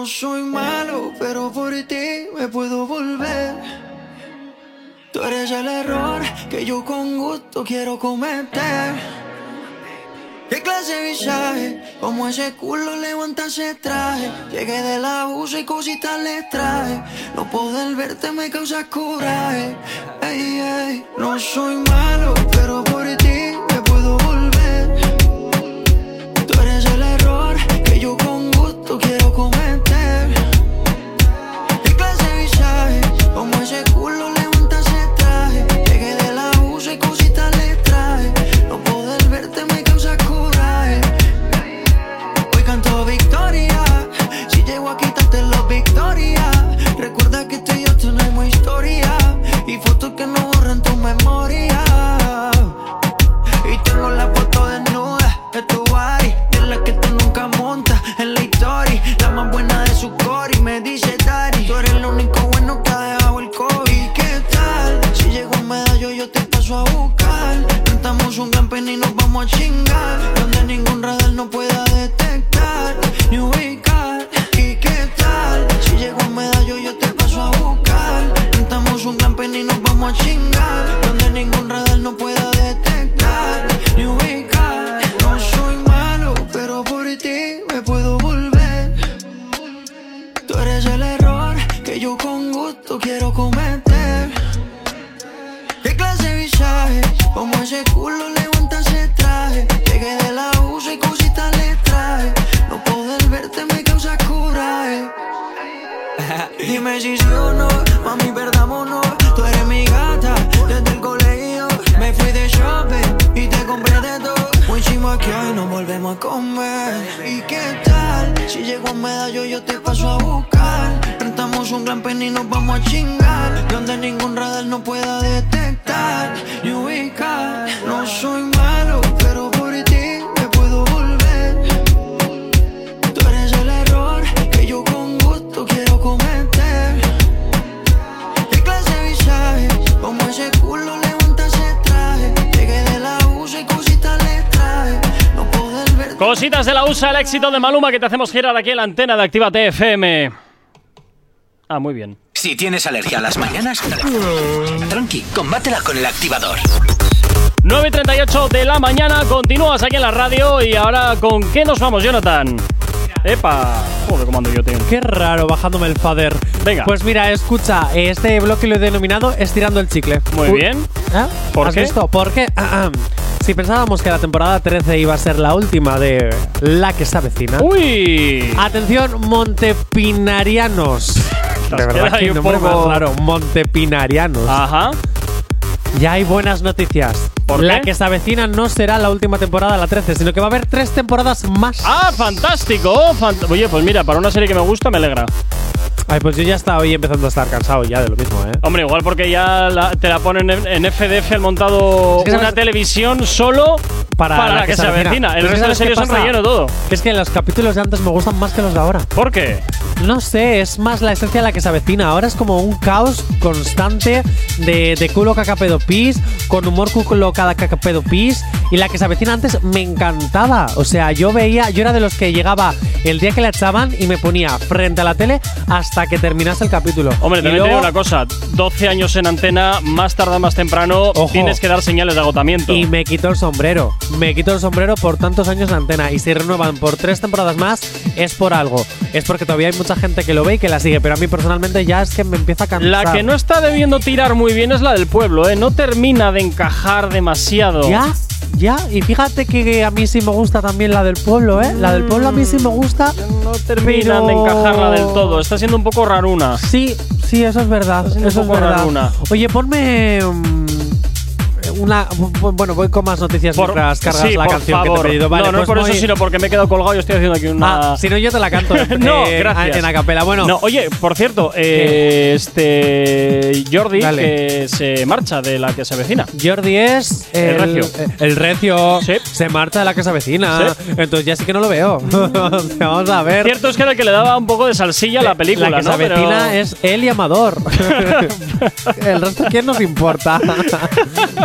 No soy malo, pero por ti me puedo volver. Tú eres el error que yo con gusto quiero cometer. ¿Qué clase de visaje? Como ese culo levanta ese traje. Llegué del abuso y cositas le traje. No poder verte me causa coraje. Ey, ey. No soy malo, pero por ti Y fotos que no borran tu memoria. Y tengo la foto desnuda de tu body. Donde ningún radar no pueda detectar ni ubicar. No soy malo, pero por ti me puedo volver. Tú eres el error que yo con gusto quiero cometer. ¿Qué clase de visaje? Como ese culo levanta que hoy nos volvemos a comer. ¿Y qué tal? Si llego a medallo, yo te paso a buscar. Rentamos un gran pen y nos vamos a chingar. Donde ningún radar no pueda detectar ni ubicar. No soy malo, Cositas de la USA, el éxito de Maluma que te hacemos girar aquí en la antena de Activa TFM. Ah, muy bien. Si tienes alergia a las mañanas, tranqui, combátela con el activador. 9.38 de la mañana, continúas aquí en la radio y ahora ¿con qué nos vamos, Jonathan? ¡Epa! Joder, cómo ando yo, tío. Qué raro bajándome el fader. Venga. Pues mira, escucha, este bloque lo he denominado Estirando el chicle. Muy Uy, bien. ¿eh? ¿Por ¿Has qué? visto? Porque si pensábamos que la temporada 13 iba a ser la última de La que se avecina. ¡Uy! Atención, montepinarianos. Te De verdad que un nombre poco- más raro. Montepinarianos. Ajá. Ya hay buenas noticias. ¿Por la qué? que se avecina no será la última temporada, la 13, sino que va a haber tres temporadas más. ¡Ah, fantástico! Fant- Oye, pues mira, para una serie que me gusta me alegra. Ay, pues yo ya estaba hoy empezando a estar cansado ya de lo mismo, ¿eh? Hombre, igual porque ya la- te la ponen en, en FDF, han montado Es que una televisión solo para, la que, se avecina. El resto de ¿sabes qué series son relleno todo. Es que los capítulos de antes me gustan más que los de ahora. ¿Por qué? No sé, es más la esencia de la que se avecina. Ahora es como un caos constante de, de culo cacapedo pis, con humor culo cada cacapedo pis. Y la que se avecina antes me encantaba. O sea, yo veía, yo era de los que llegaba el día que la echaban y me ponía frente a la tele hasta que terminase el capítulo. Hombre, también te digo una cosa: 12 años en antena, más tarde, más temprano, Ojo. tienes que dar señales de agotamiento. Y me quito el sombrero. Me quito el sombrero por tantos años en antena. Y si renuevan por tres temporadas más, es por algo. Es porque todavía hay mucha gente que lo ve y que la sigue. Pero a mí personalmente ya es que me empieza a cansar. La que no está debiendo tirar muy bien es la del pueblo, ¿eh? No termina de encajar demasiado. Ya, ya. Y fíjate que a mí sí me gusta también la del pueblo, ¿eh? La del pueblo a mí sí me gusta. No terminan pero- de encajarla del todo. Está siendo un poco raruna. Sí, sí, eso es verdad. Eso un es poco verdad. raruna. Oye, ponme. mm, una. bu- Bueno, voy con más noticias Por- mientras cargas sí, la por canción favor. que te he pedido. Vale, no, no pues es por voy- eso, sino porque me he quedado colgado y estoy haciendo aquí una. Ah, si no, yo te la canto. eh, no, eh, gracias. En acapela. Bueno, No, oye, por cierto, eh, este Jordi que se marcha de la que se avecina. Jordi es El recio. eh, El recio Sí. se marcha de la que se avecina. Sí. Entonces ya sí que no lo veo. Vamos a ver. Cierto es que era el que le daba un poco de salsilla a la película, la que ¿no? se Pero- avecina es él y Amador. el resto, ¿quién nos importa?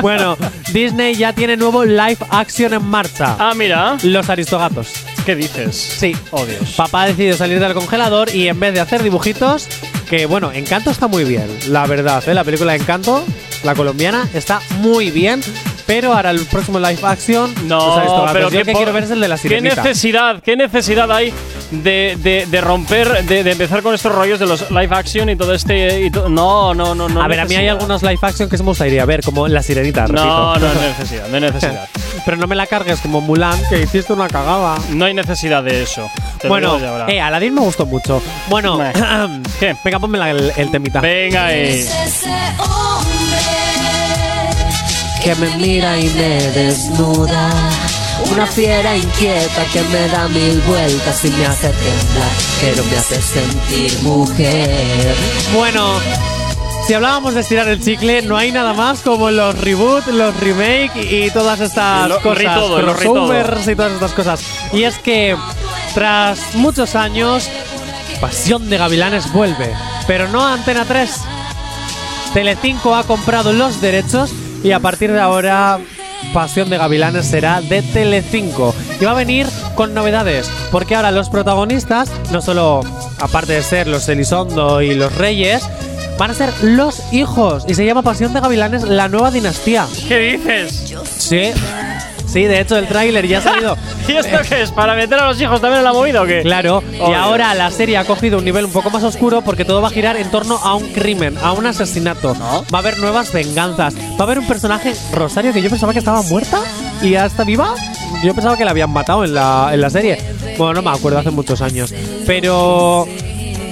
Bueno, Disney ya tiene nuevo live action en marcha. Ah, mira. Los Aristogatos. ¿Qué dices? Sí. Oh, Dios. Papá ha decidido salir del congelador y en vez de hacer dibujitos, que bueno, Encanto está muy bien, la verdad, ¿eh? la película de Encanto, la colombiana, está muy bien. Pero ahora el próximo live action. No, Aristogatos. pero Yo qué que quiero ver es el de la ¿Qué sirenita. necesidad, qué necesidad hay de, de- de romper, de, de empezar con estos rollos de los live action y todo este. y to- no, no, no, no. a ver, a mí hay algunos live action que se me gustaría ver, como La Sirenita, repito. No, no hay necesidad, no hay necesidad. Pero no me la cargues como Mulan, que hiciste una cagada. No hay necesidad de eso. Te lo Bueno, eh, Aladdin me gustó mucho. Bueno, ¿qué? Venga, ponme la- el, el temita. Venga, eh. Que me mira y me desnuda. Una fiera inquieta que me da mil vueltas y me hace temblar, pero me hace sentir mujer. Bueno, si hablábamos de estirar el chicle, no hay nada más como los reboot, los remake y todas estas Lo- cosas, todo, crossovers y todas estas cosas. Y es que tras muchos años, Pasión de Gavilanes vuelve, pero no a Antena 3. Telecinco ha comprado los derechos y a partir de ahora Pasión de Gavilanes será de Telecinco y va a venir con novedades, porque ahora los protagonistas, no solo aparte de ser los Elizondo y los Reyes, van a ser los hijos y se llama Pasión de Gavilanes la nueva dinastía. ¿Qué dices? Sí. Sí, de hecho el tráiler ya ha salido. ¿Y esto qué es? ¿Para meter a los hijos también en la movida o qué? Claro, y Oh, ahora la serie ha cogido un nivel un poco más oscuro porque todo va a girar en torno a un crimen, a un asesinato. Va a haber nuevas venganzas. Va a haber un personaje, Rosario, que yo pensaba que estaba muerta y ya está viva. Yo pensaba que la habían matado en la, en la serie. Bueno, no me acuerdo, hace muchos años. Pero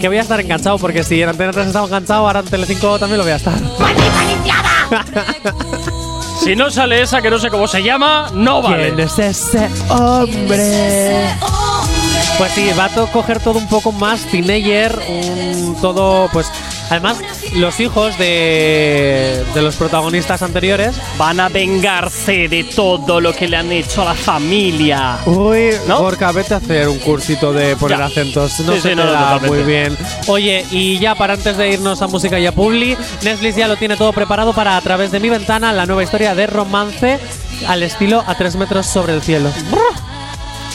que voy a estar enganchado porque si en Antena 3 estaba enganchado, ahora en Telecinco también lo voy a estar. Si no sale esa que no sé cómo se llama, no vale. ¿Quién es ese hombre? Pues sí, va a coger todo un poco más teenager, un todo, pues. Además, los hijos de, de los protagonistas anteriores Van a vengarse de todo lo que le han hecho a la familia. Uy, ¿No? Gorka, vete a hacer un cursito de poner Ya. acentos. No Sí, se sí, te no, no, da totalmente. muy bien. Oye, y ya para antes de irnos a música y a Publi, Netflix ya lo tiene todo preparado para A través de mi ventana, la nueva historia de romance al estilo a tres metros sobre el cielo.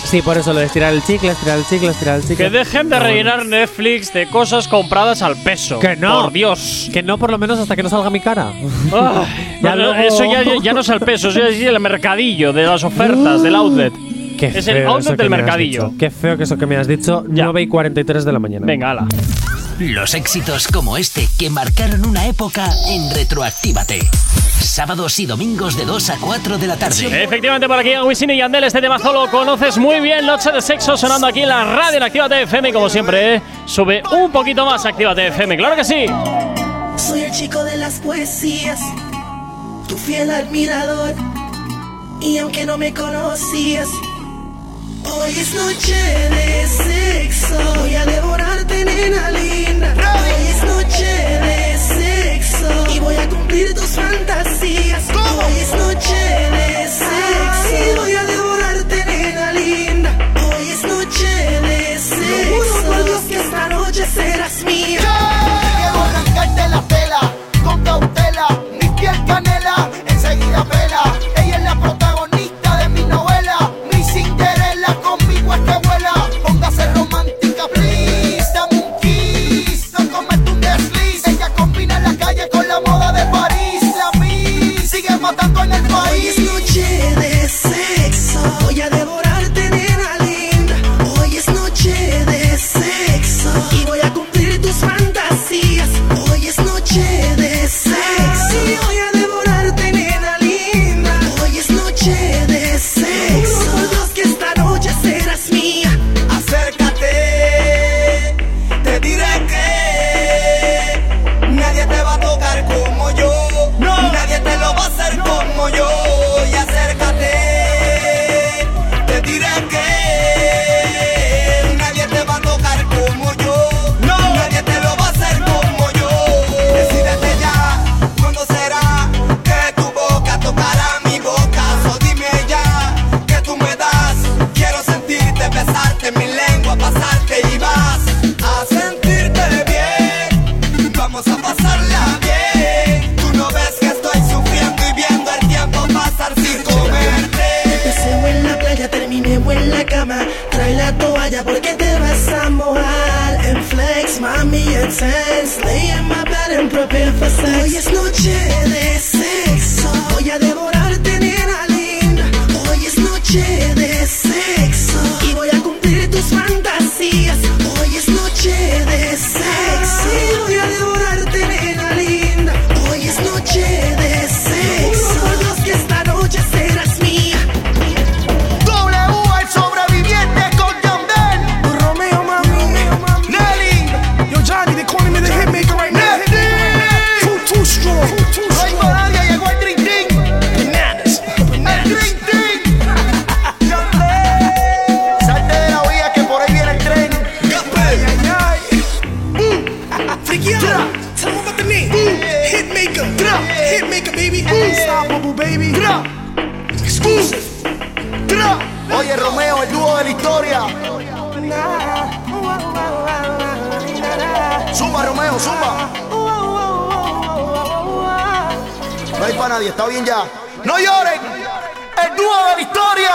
Sí, por eso lo de estirar el chicle, estirar el chicle, estirar el chicle. Que dejen de No, rellenar Netflix de cosas compradas al peso. Que no. Por Dios. Que no, por lo menos hasta que no salga mi cara. Ya no, Eso ya, ya no es el peso, eso ya es el mercadillo de las ofertas, del outlet. Qué es el outlet del mercadillo. Qué feo que eso que me has dicho. 9 y 43 de la mañana. Venga, ala. Los éxitos como este que marcaron una época en Retroactívate. Sábados y domingos de 2 a 4 de la tarde. Efectivamente, por aquí Wisin y Yandel, este temazo lo conoces muy bien. Noche de sexo sonando aquí en la radio en Actívate FM. Y como siempre, ¿eh? sube un poquito más Actívate FM. ¡Claro que sí! Soy el chico de las poesías, tu fiel admirador. Y aunque no me conocías, hoy es noche de sexo. Voy a devorarte, nena linda. Hoy es noche de sexo. Y voy a cumplir tus fantasías. Hoy es noche de sexo. Y voy a devorarte, nena linda. Hoy es noche de sexo. por Dios que esta noche serás mía. Quiero arrancarte la tela con cautela, mi piel canela, enseguida pela. en la cama. Trae la toalla porque te vas a mojar. En flex, mami, en sense. Lay in my bed and prepare for sex. Hoy es noche de sexo. Voy a devorarte, nena linda. Hoy es noche de Nadie, está bien ya. ¡No lloren! El dúo de la historia.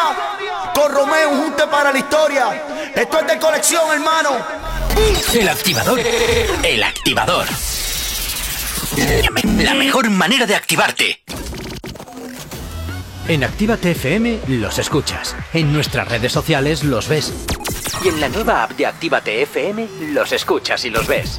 Con Romeo, un junte para la historia. Esto es de colección, hermano. El activador. El activador. La mejor manera de activarte. En Actívate FM los escuchas. En nuestras redes sociales los ves. Y en la nueva app de Actívate FM los escuchas y los ves.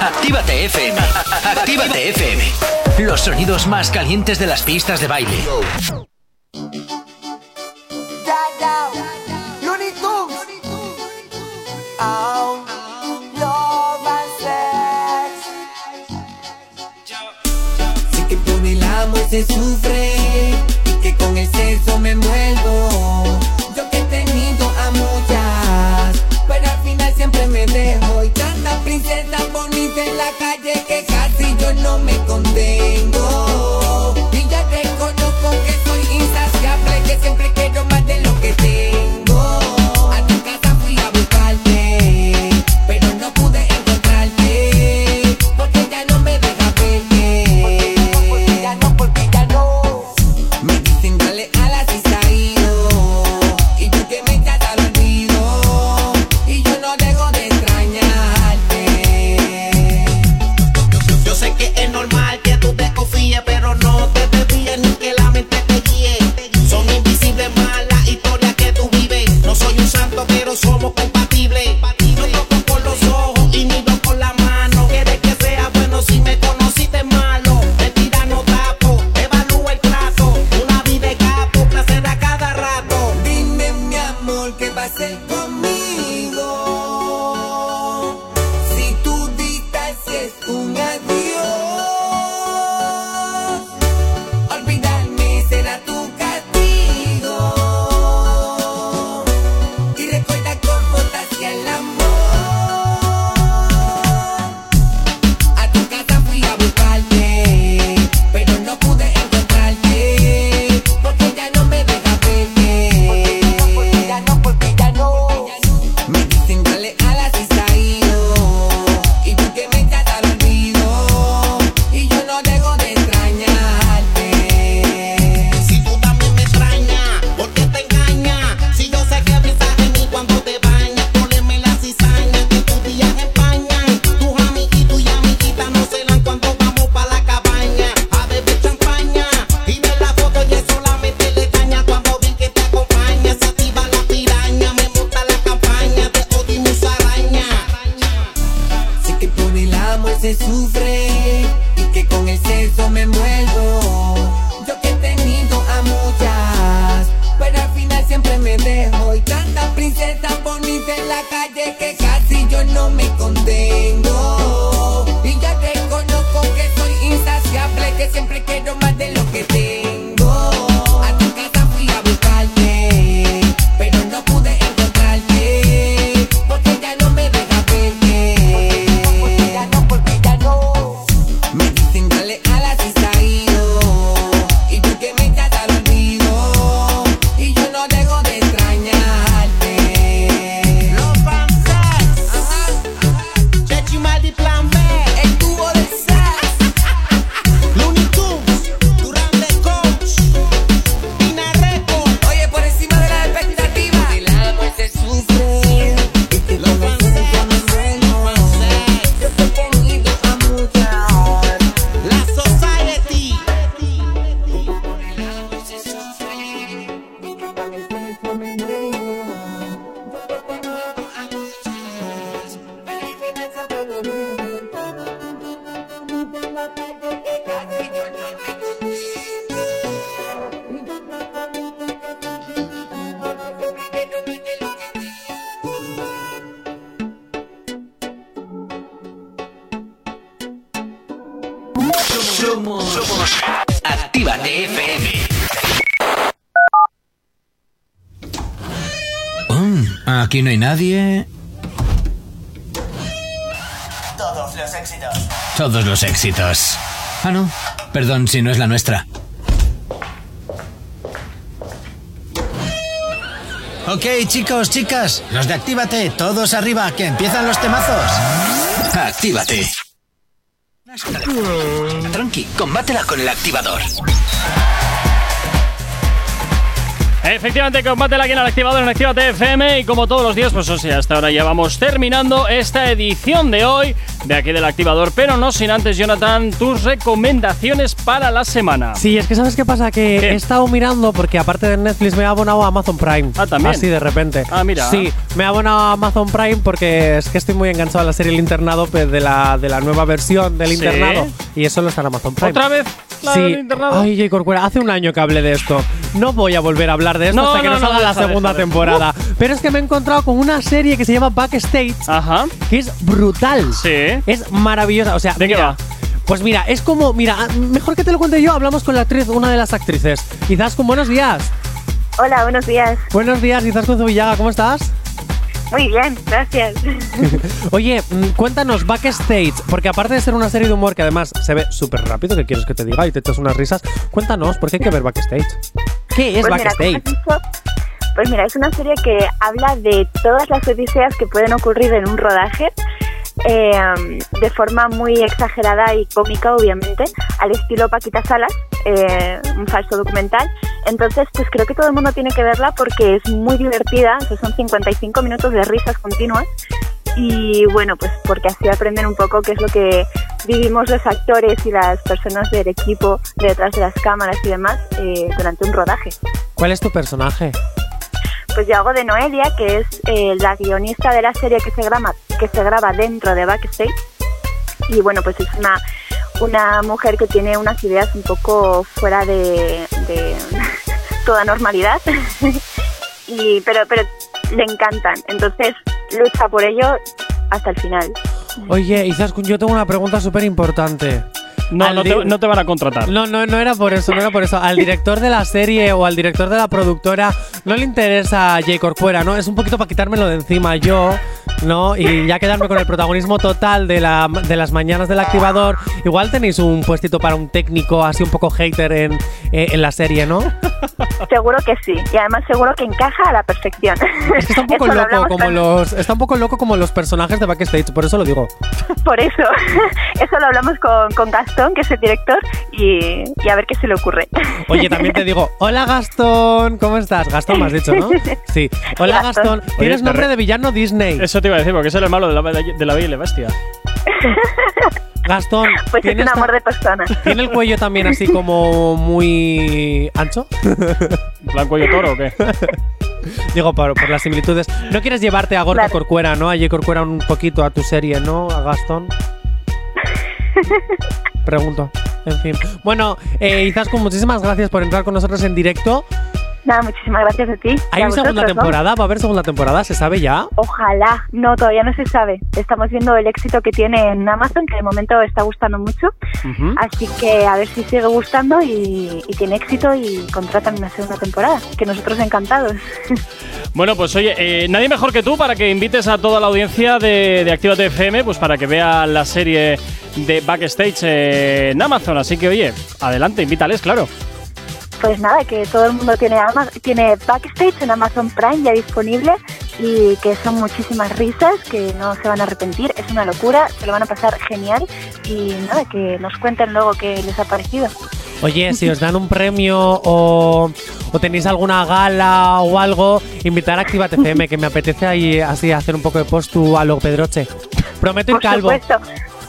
Actívate FM. Actívate FM. Los sonidos más calientes de las pistas de baile. Sé que por el amor se sufre y que con el sexo me envuelvo. En la calle éxitos. Ah, no. Perdón si no es la nuestra. Ok, chicos, chicas, los de Actívate, todos arriba, que empiezan los temazos. Actívate. Tranqui, combátela con el activador. Efectivamente, combate aquí en el activador en Actívate FM y como todos los días, pues o sea, hasta ahora ya vamos terminando esta edición de hoy de aquí del activador, pero no sin antes, Jonathan, tus recomendaciones para la semana. Sí, es que ¿sabes qué pasa? Que he estado mirando porque aparte de Netflix me he abonado a Amazon Prime. Ah, también. Así de repente. Ah, mira. Sí, me he abonado a Amazon Prime porque es que estoy muy enganchado a la serie El Internado pues, de, la, de la nueva versión del Sí. Internado. Y eso lo está en Amazon Prime. ¿Otra vez? la Sí. del internado? Ay, J. Corcuera, hace un año que hablé de esto. No voy a volver a hablar de esto No, hasta que no, no, no, salga la deja, segunda deja, deja. temporada. Pero es que me he encontrado con una serie que se llama Backstage. Que es brutal. Sí. Es maravillosa. O sea, ¿De qué va? Pues mira, es como, mira, mejor que te lo cuente yo, hablamos con la actriz, una de las actrices. Izaskun, buenos días. Hola, buenos días. Buenos días, Izaskun Zubillaga, ¿cómo estás? Muy bien, gracias. Oye, mm, cuéntanos Backstage, porque aparte de ser una serie de humor que además se ve súper rápido, que quieres que te diga y te echas unas risas, cuéntanos, ¿por qué hay que ver Backstage? ¿Qué es Pues Backstage? Pues mira, es una serie que habla de todas las odiseas que pueden ocurrir en un rodaje. Eh, de forma muy exagerada y cómica, obviamente, al estilo Paquita Salas, eh, un falso documental. Entonces, pues creo que todo el mundo tiene que verla porque es muy divertida, o sea, son 55 minutos de risas continuas y bueno, pues porque así aprenden un poco qué es lo que vivimos los actores y las personas del equipo detrás de las cámaras y demás eh, durante un rodaje. ¿Cuál es tu personaje? Pues yo hago de Noelia, que es eh, la guionista de la serie que se graba, que se graba dentro de Backstage. Y bueno, pues es una, una mujer que tiene unas ideas un poco fuera de, toda normalidad. y, pero, pero le encantan. Entonces lucha por ello hasta el final. Oye, Izaskun, yo tengo una pregunta súper importante. No, no te, no te van a contratar. No, no, no era por eso, no era por eso. Al director de la serie o al director de la productora no le interesa J. Corcuera, ¿no? Es un poquito para quitármelo de encima yo, ¿no? Y ya quedarme con el protagonismo total de, la, de las mañanas del activador. Igual tenéis un puestito para un técnico así un poco hater en, eh, en la serie, ¿no? Seguro que sí. Y además seguro que encaja a la perfección. Es que está un poco lo loco como los. Está un poco loco como los personajes de Backstage, por eso lo digo. Por eso. Eso lo hablamos con, con Gastón, que es el director, y, y a ver qué se le ocurre. Oye, también te digo, hola Gastón, ¿cómo estás? Gastón me has dicho, ¿no? Sí. Hola Gastón, Oye, tienes te nombre re- de villano Disney. Eso te iba a decir, porque es el malo de la, de la Bella y la Bestia. Gastón, Pues es ¿tienes un amor de persona. ¿tiene el cuello también así como muy ancho? ¿Plan cuello toro o qué? Digo, por, por las similitudes. ¿No quieres llevarte a Gorka Corcuera, no? A J. Corcuera un poquito a tu serie, ¿no? A Gastón. Pregunto. En fin. Bueno, eh, muchísimas gracias por entrar con nosotros en directo. Nada, muchísimas gracias a ti. ¿Hay a segunda vosotros, ¿no? temporada? ¿Va a haber segunda temporada? ¿Se sabe ya? Ojalá. No, todavía no se sabe. Estamos viendo el éxito que tiene en Amazon, que de momento está gustando mucho. Así que a ver si sigue gustando y, y tiene éxito y contratan una segunda temporada. Que nosotros encantados. Bueno, pues oye, eh, nadie mejor que tú para que invites a toda la audiencia de, de Actívate FM, pues para que vea la serie de Backstage en Amazon. Así que oye, adelante, invítales, claro. Pues nada, que todo el mundo tiene, Ama- tiene Backstage en Amazon Prime ya disponible y que son muchísimas risas, que no se van a arrepentir, es una locura, se lo van a pasar genial y nada, que nos cuenten luego qué les ha parecido. Oye, si os dan un premio o, o tenéis alguna gala o algo, invitar a Actívate FM, que me apetece ahí así hacer un poco de postu a lo Pedroche. Prometo ir Por calvo. supuesto,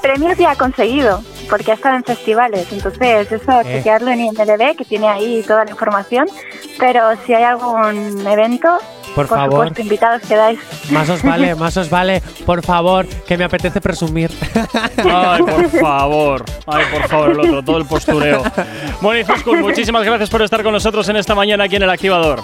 premios ya ha conseguido, porque ha estado en festivales, entonces eso, Eh. chequearlo en IMDB, que tiene ahí toda la información, pero si hay algún evento, Por favor. supuesto, invitados quedáis. Más os vale, más os vale, por favor, que me apetece presumir. Ay, por favor. Ay, por favor, el otro, todo el postureo. Bueno, Izaskun, muchísimas gracias por estar con nosotros en esta mañana aquí en el activador.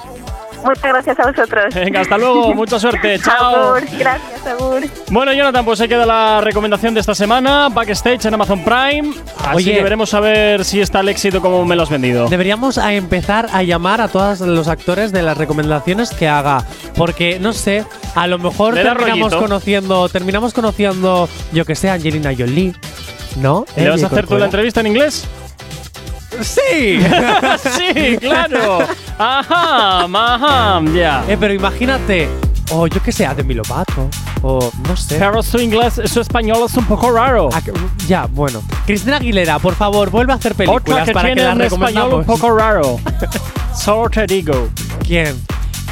Muchas gracias a vosotros. Venga, hasta luego, mucha suerte, chao. Agur, gracias, Agur. Bueno, Jonathan, pues ahí queda la recomendación de esta semana, Backstage en Amazon Prime. Así Oye. que veremos a ver si está el éxito como me lo has vendido. Deberíamos a empezar a llamar a todos los actores de las recomendaciones que haga. Porque, no sé, a lo mejor Le terminamos rollito. conociendo, terminamos conociendo, yo que sé, Angelina Jolie. ¿No? ¿Le vas Ella a hacer tú la entrevista en inglés? ¡Sí! sí, claro. Ajá, ajá, ya. Eh, pero imagínate, o yo que sé, a Demi Lovato, o no sé. Pero su inglés, su español es un poco raro. Ah, que- ya, bueno. Cristina Aguilera, por favor, vuelve a hacer películas Otra que para que tiene las un español un poco raro. Solo te digo. ¿Quién?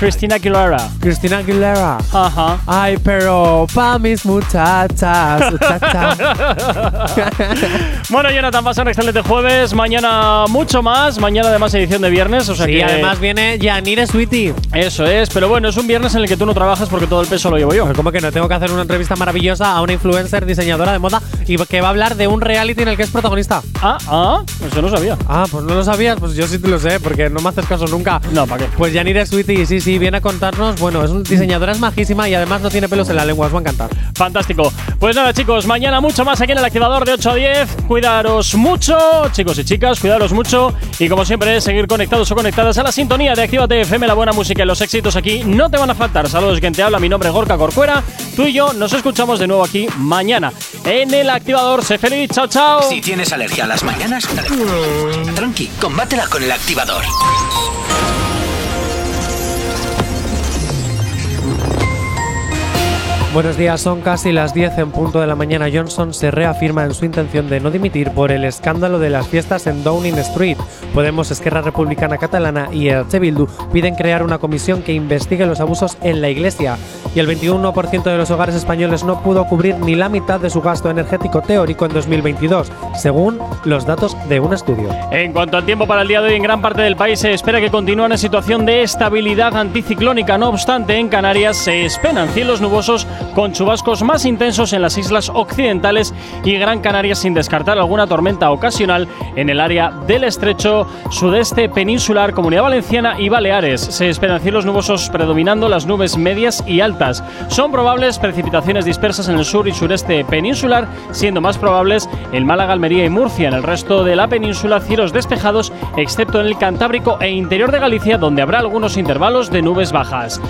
Cristina Aguilera. Cristina Aguilera. Ajá. Ay, pero pa' mis muchachas. muchachas. Bueno, Jonathan, pasa un excelente jueves. Mañana mucho más. Mañana además edición de viernes. O sea sí, que además viene Yanire Sweetie. Eso es, pero bueno, es un viernes en el que tú no trabajas porque todo el peso lo llevo yo. Como que no tengo que hacer una entrevista maravillosa a una influencer diseñadora de moda y que va a hablar de un reality en el que es protagonista. Ah, ah, eso no sabía. Ah, pues no lo sabías, pues yo sí te lo sé, porque no me haces caso nunca. No, ¿para qué? Pues Yanire Sweetie, sí, sí, viene a contarnos. Bueno, es un diseñadora, es majísima y además no tiene pelos en la lengua, os va a encantar. Fantástico. Pues nada, chicos, mañana mucho más aquí en el activador de 8 a 10. Cuidaros mucho, chicos y chicas, cuidaros mucho. Y como siempre, seguir conectados o conectadas a la sintonía de Actívate FM, la buena música y los éxitos aquí no te van a faltar. Saludos, quien te habla. Mi nombre es Gorka Corcuera. Tú y yo nos escuchamos de nuevo aquí mañana en el activador. Sé feliz, chao, chao. Si tienes alergia a las mañanas, tranqui, combátela con el activador. Buenos días, son casi las 10 en punto de la mañana. Johnson se reafirma en su intención de no dimitir por el escándalo de las fiestas en Downing Street. Podemos, Esquerra Republicana Catalana y EH Bildu piden crear una comisión que investigue los abusos en la iglesia. Y el 21% de los hogares españoles no pudo cubrir ni la mitad de su gasto energético teórico en 2022, según los datos de un estudio. En cuanto al tiempo para el día de hoy, en gran parte del país se espera que continúe una situación de estabilidad anticiclónica. No obstante, en Canarias se esperan cielos nubosos con chubascos más intensos en las islas occidentales y Gran Canaria sin descartar alguna tormenta ocasional en el área del estrecho sudeste peninsular, Comunidad Valenciana y Baleares. Se esperan cielos nubosos predominando las nubes medias y altas. Son probables precipitaciones dispersas en el sur y sureste peninsular, siendo más probables en Málaga, Almería y Murcia. En el resto de la península, cielos despejados, excepto en el Cantábrico e interior de Galicia, donde habrá algunos intervalos de nubes bajas.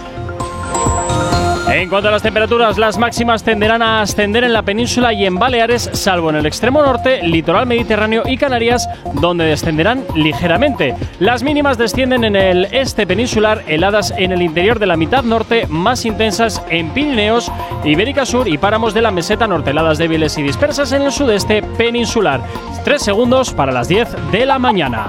En cuanto a las temperaturas, las máximas tenderán a ascender en la península y en Baleares, salvo en el extremo norte, litoral mediterráneo y Canarias, donde descenderán ligeramente. Las mínimas descienden en el este peninsular, heladas en el interior de la mitad norte, más intensas en Pirineos, Ibérica Sur y páramos de la meseta norte, heladas débiles y dispersas en el sudeste peninsular. Tres segundos para las 10 de la mañana.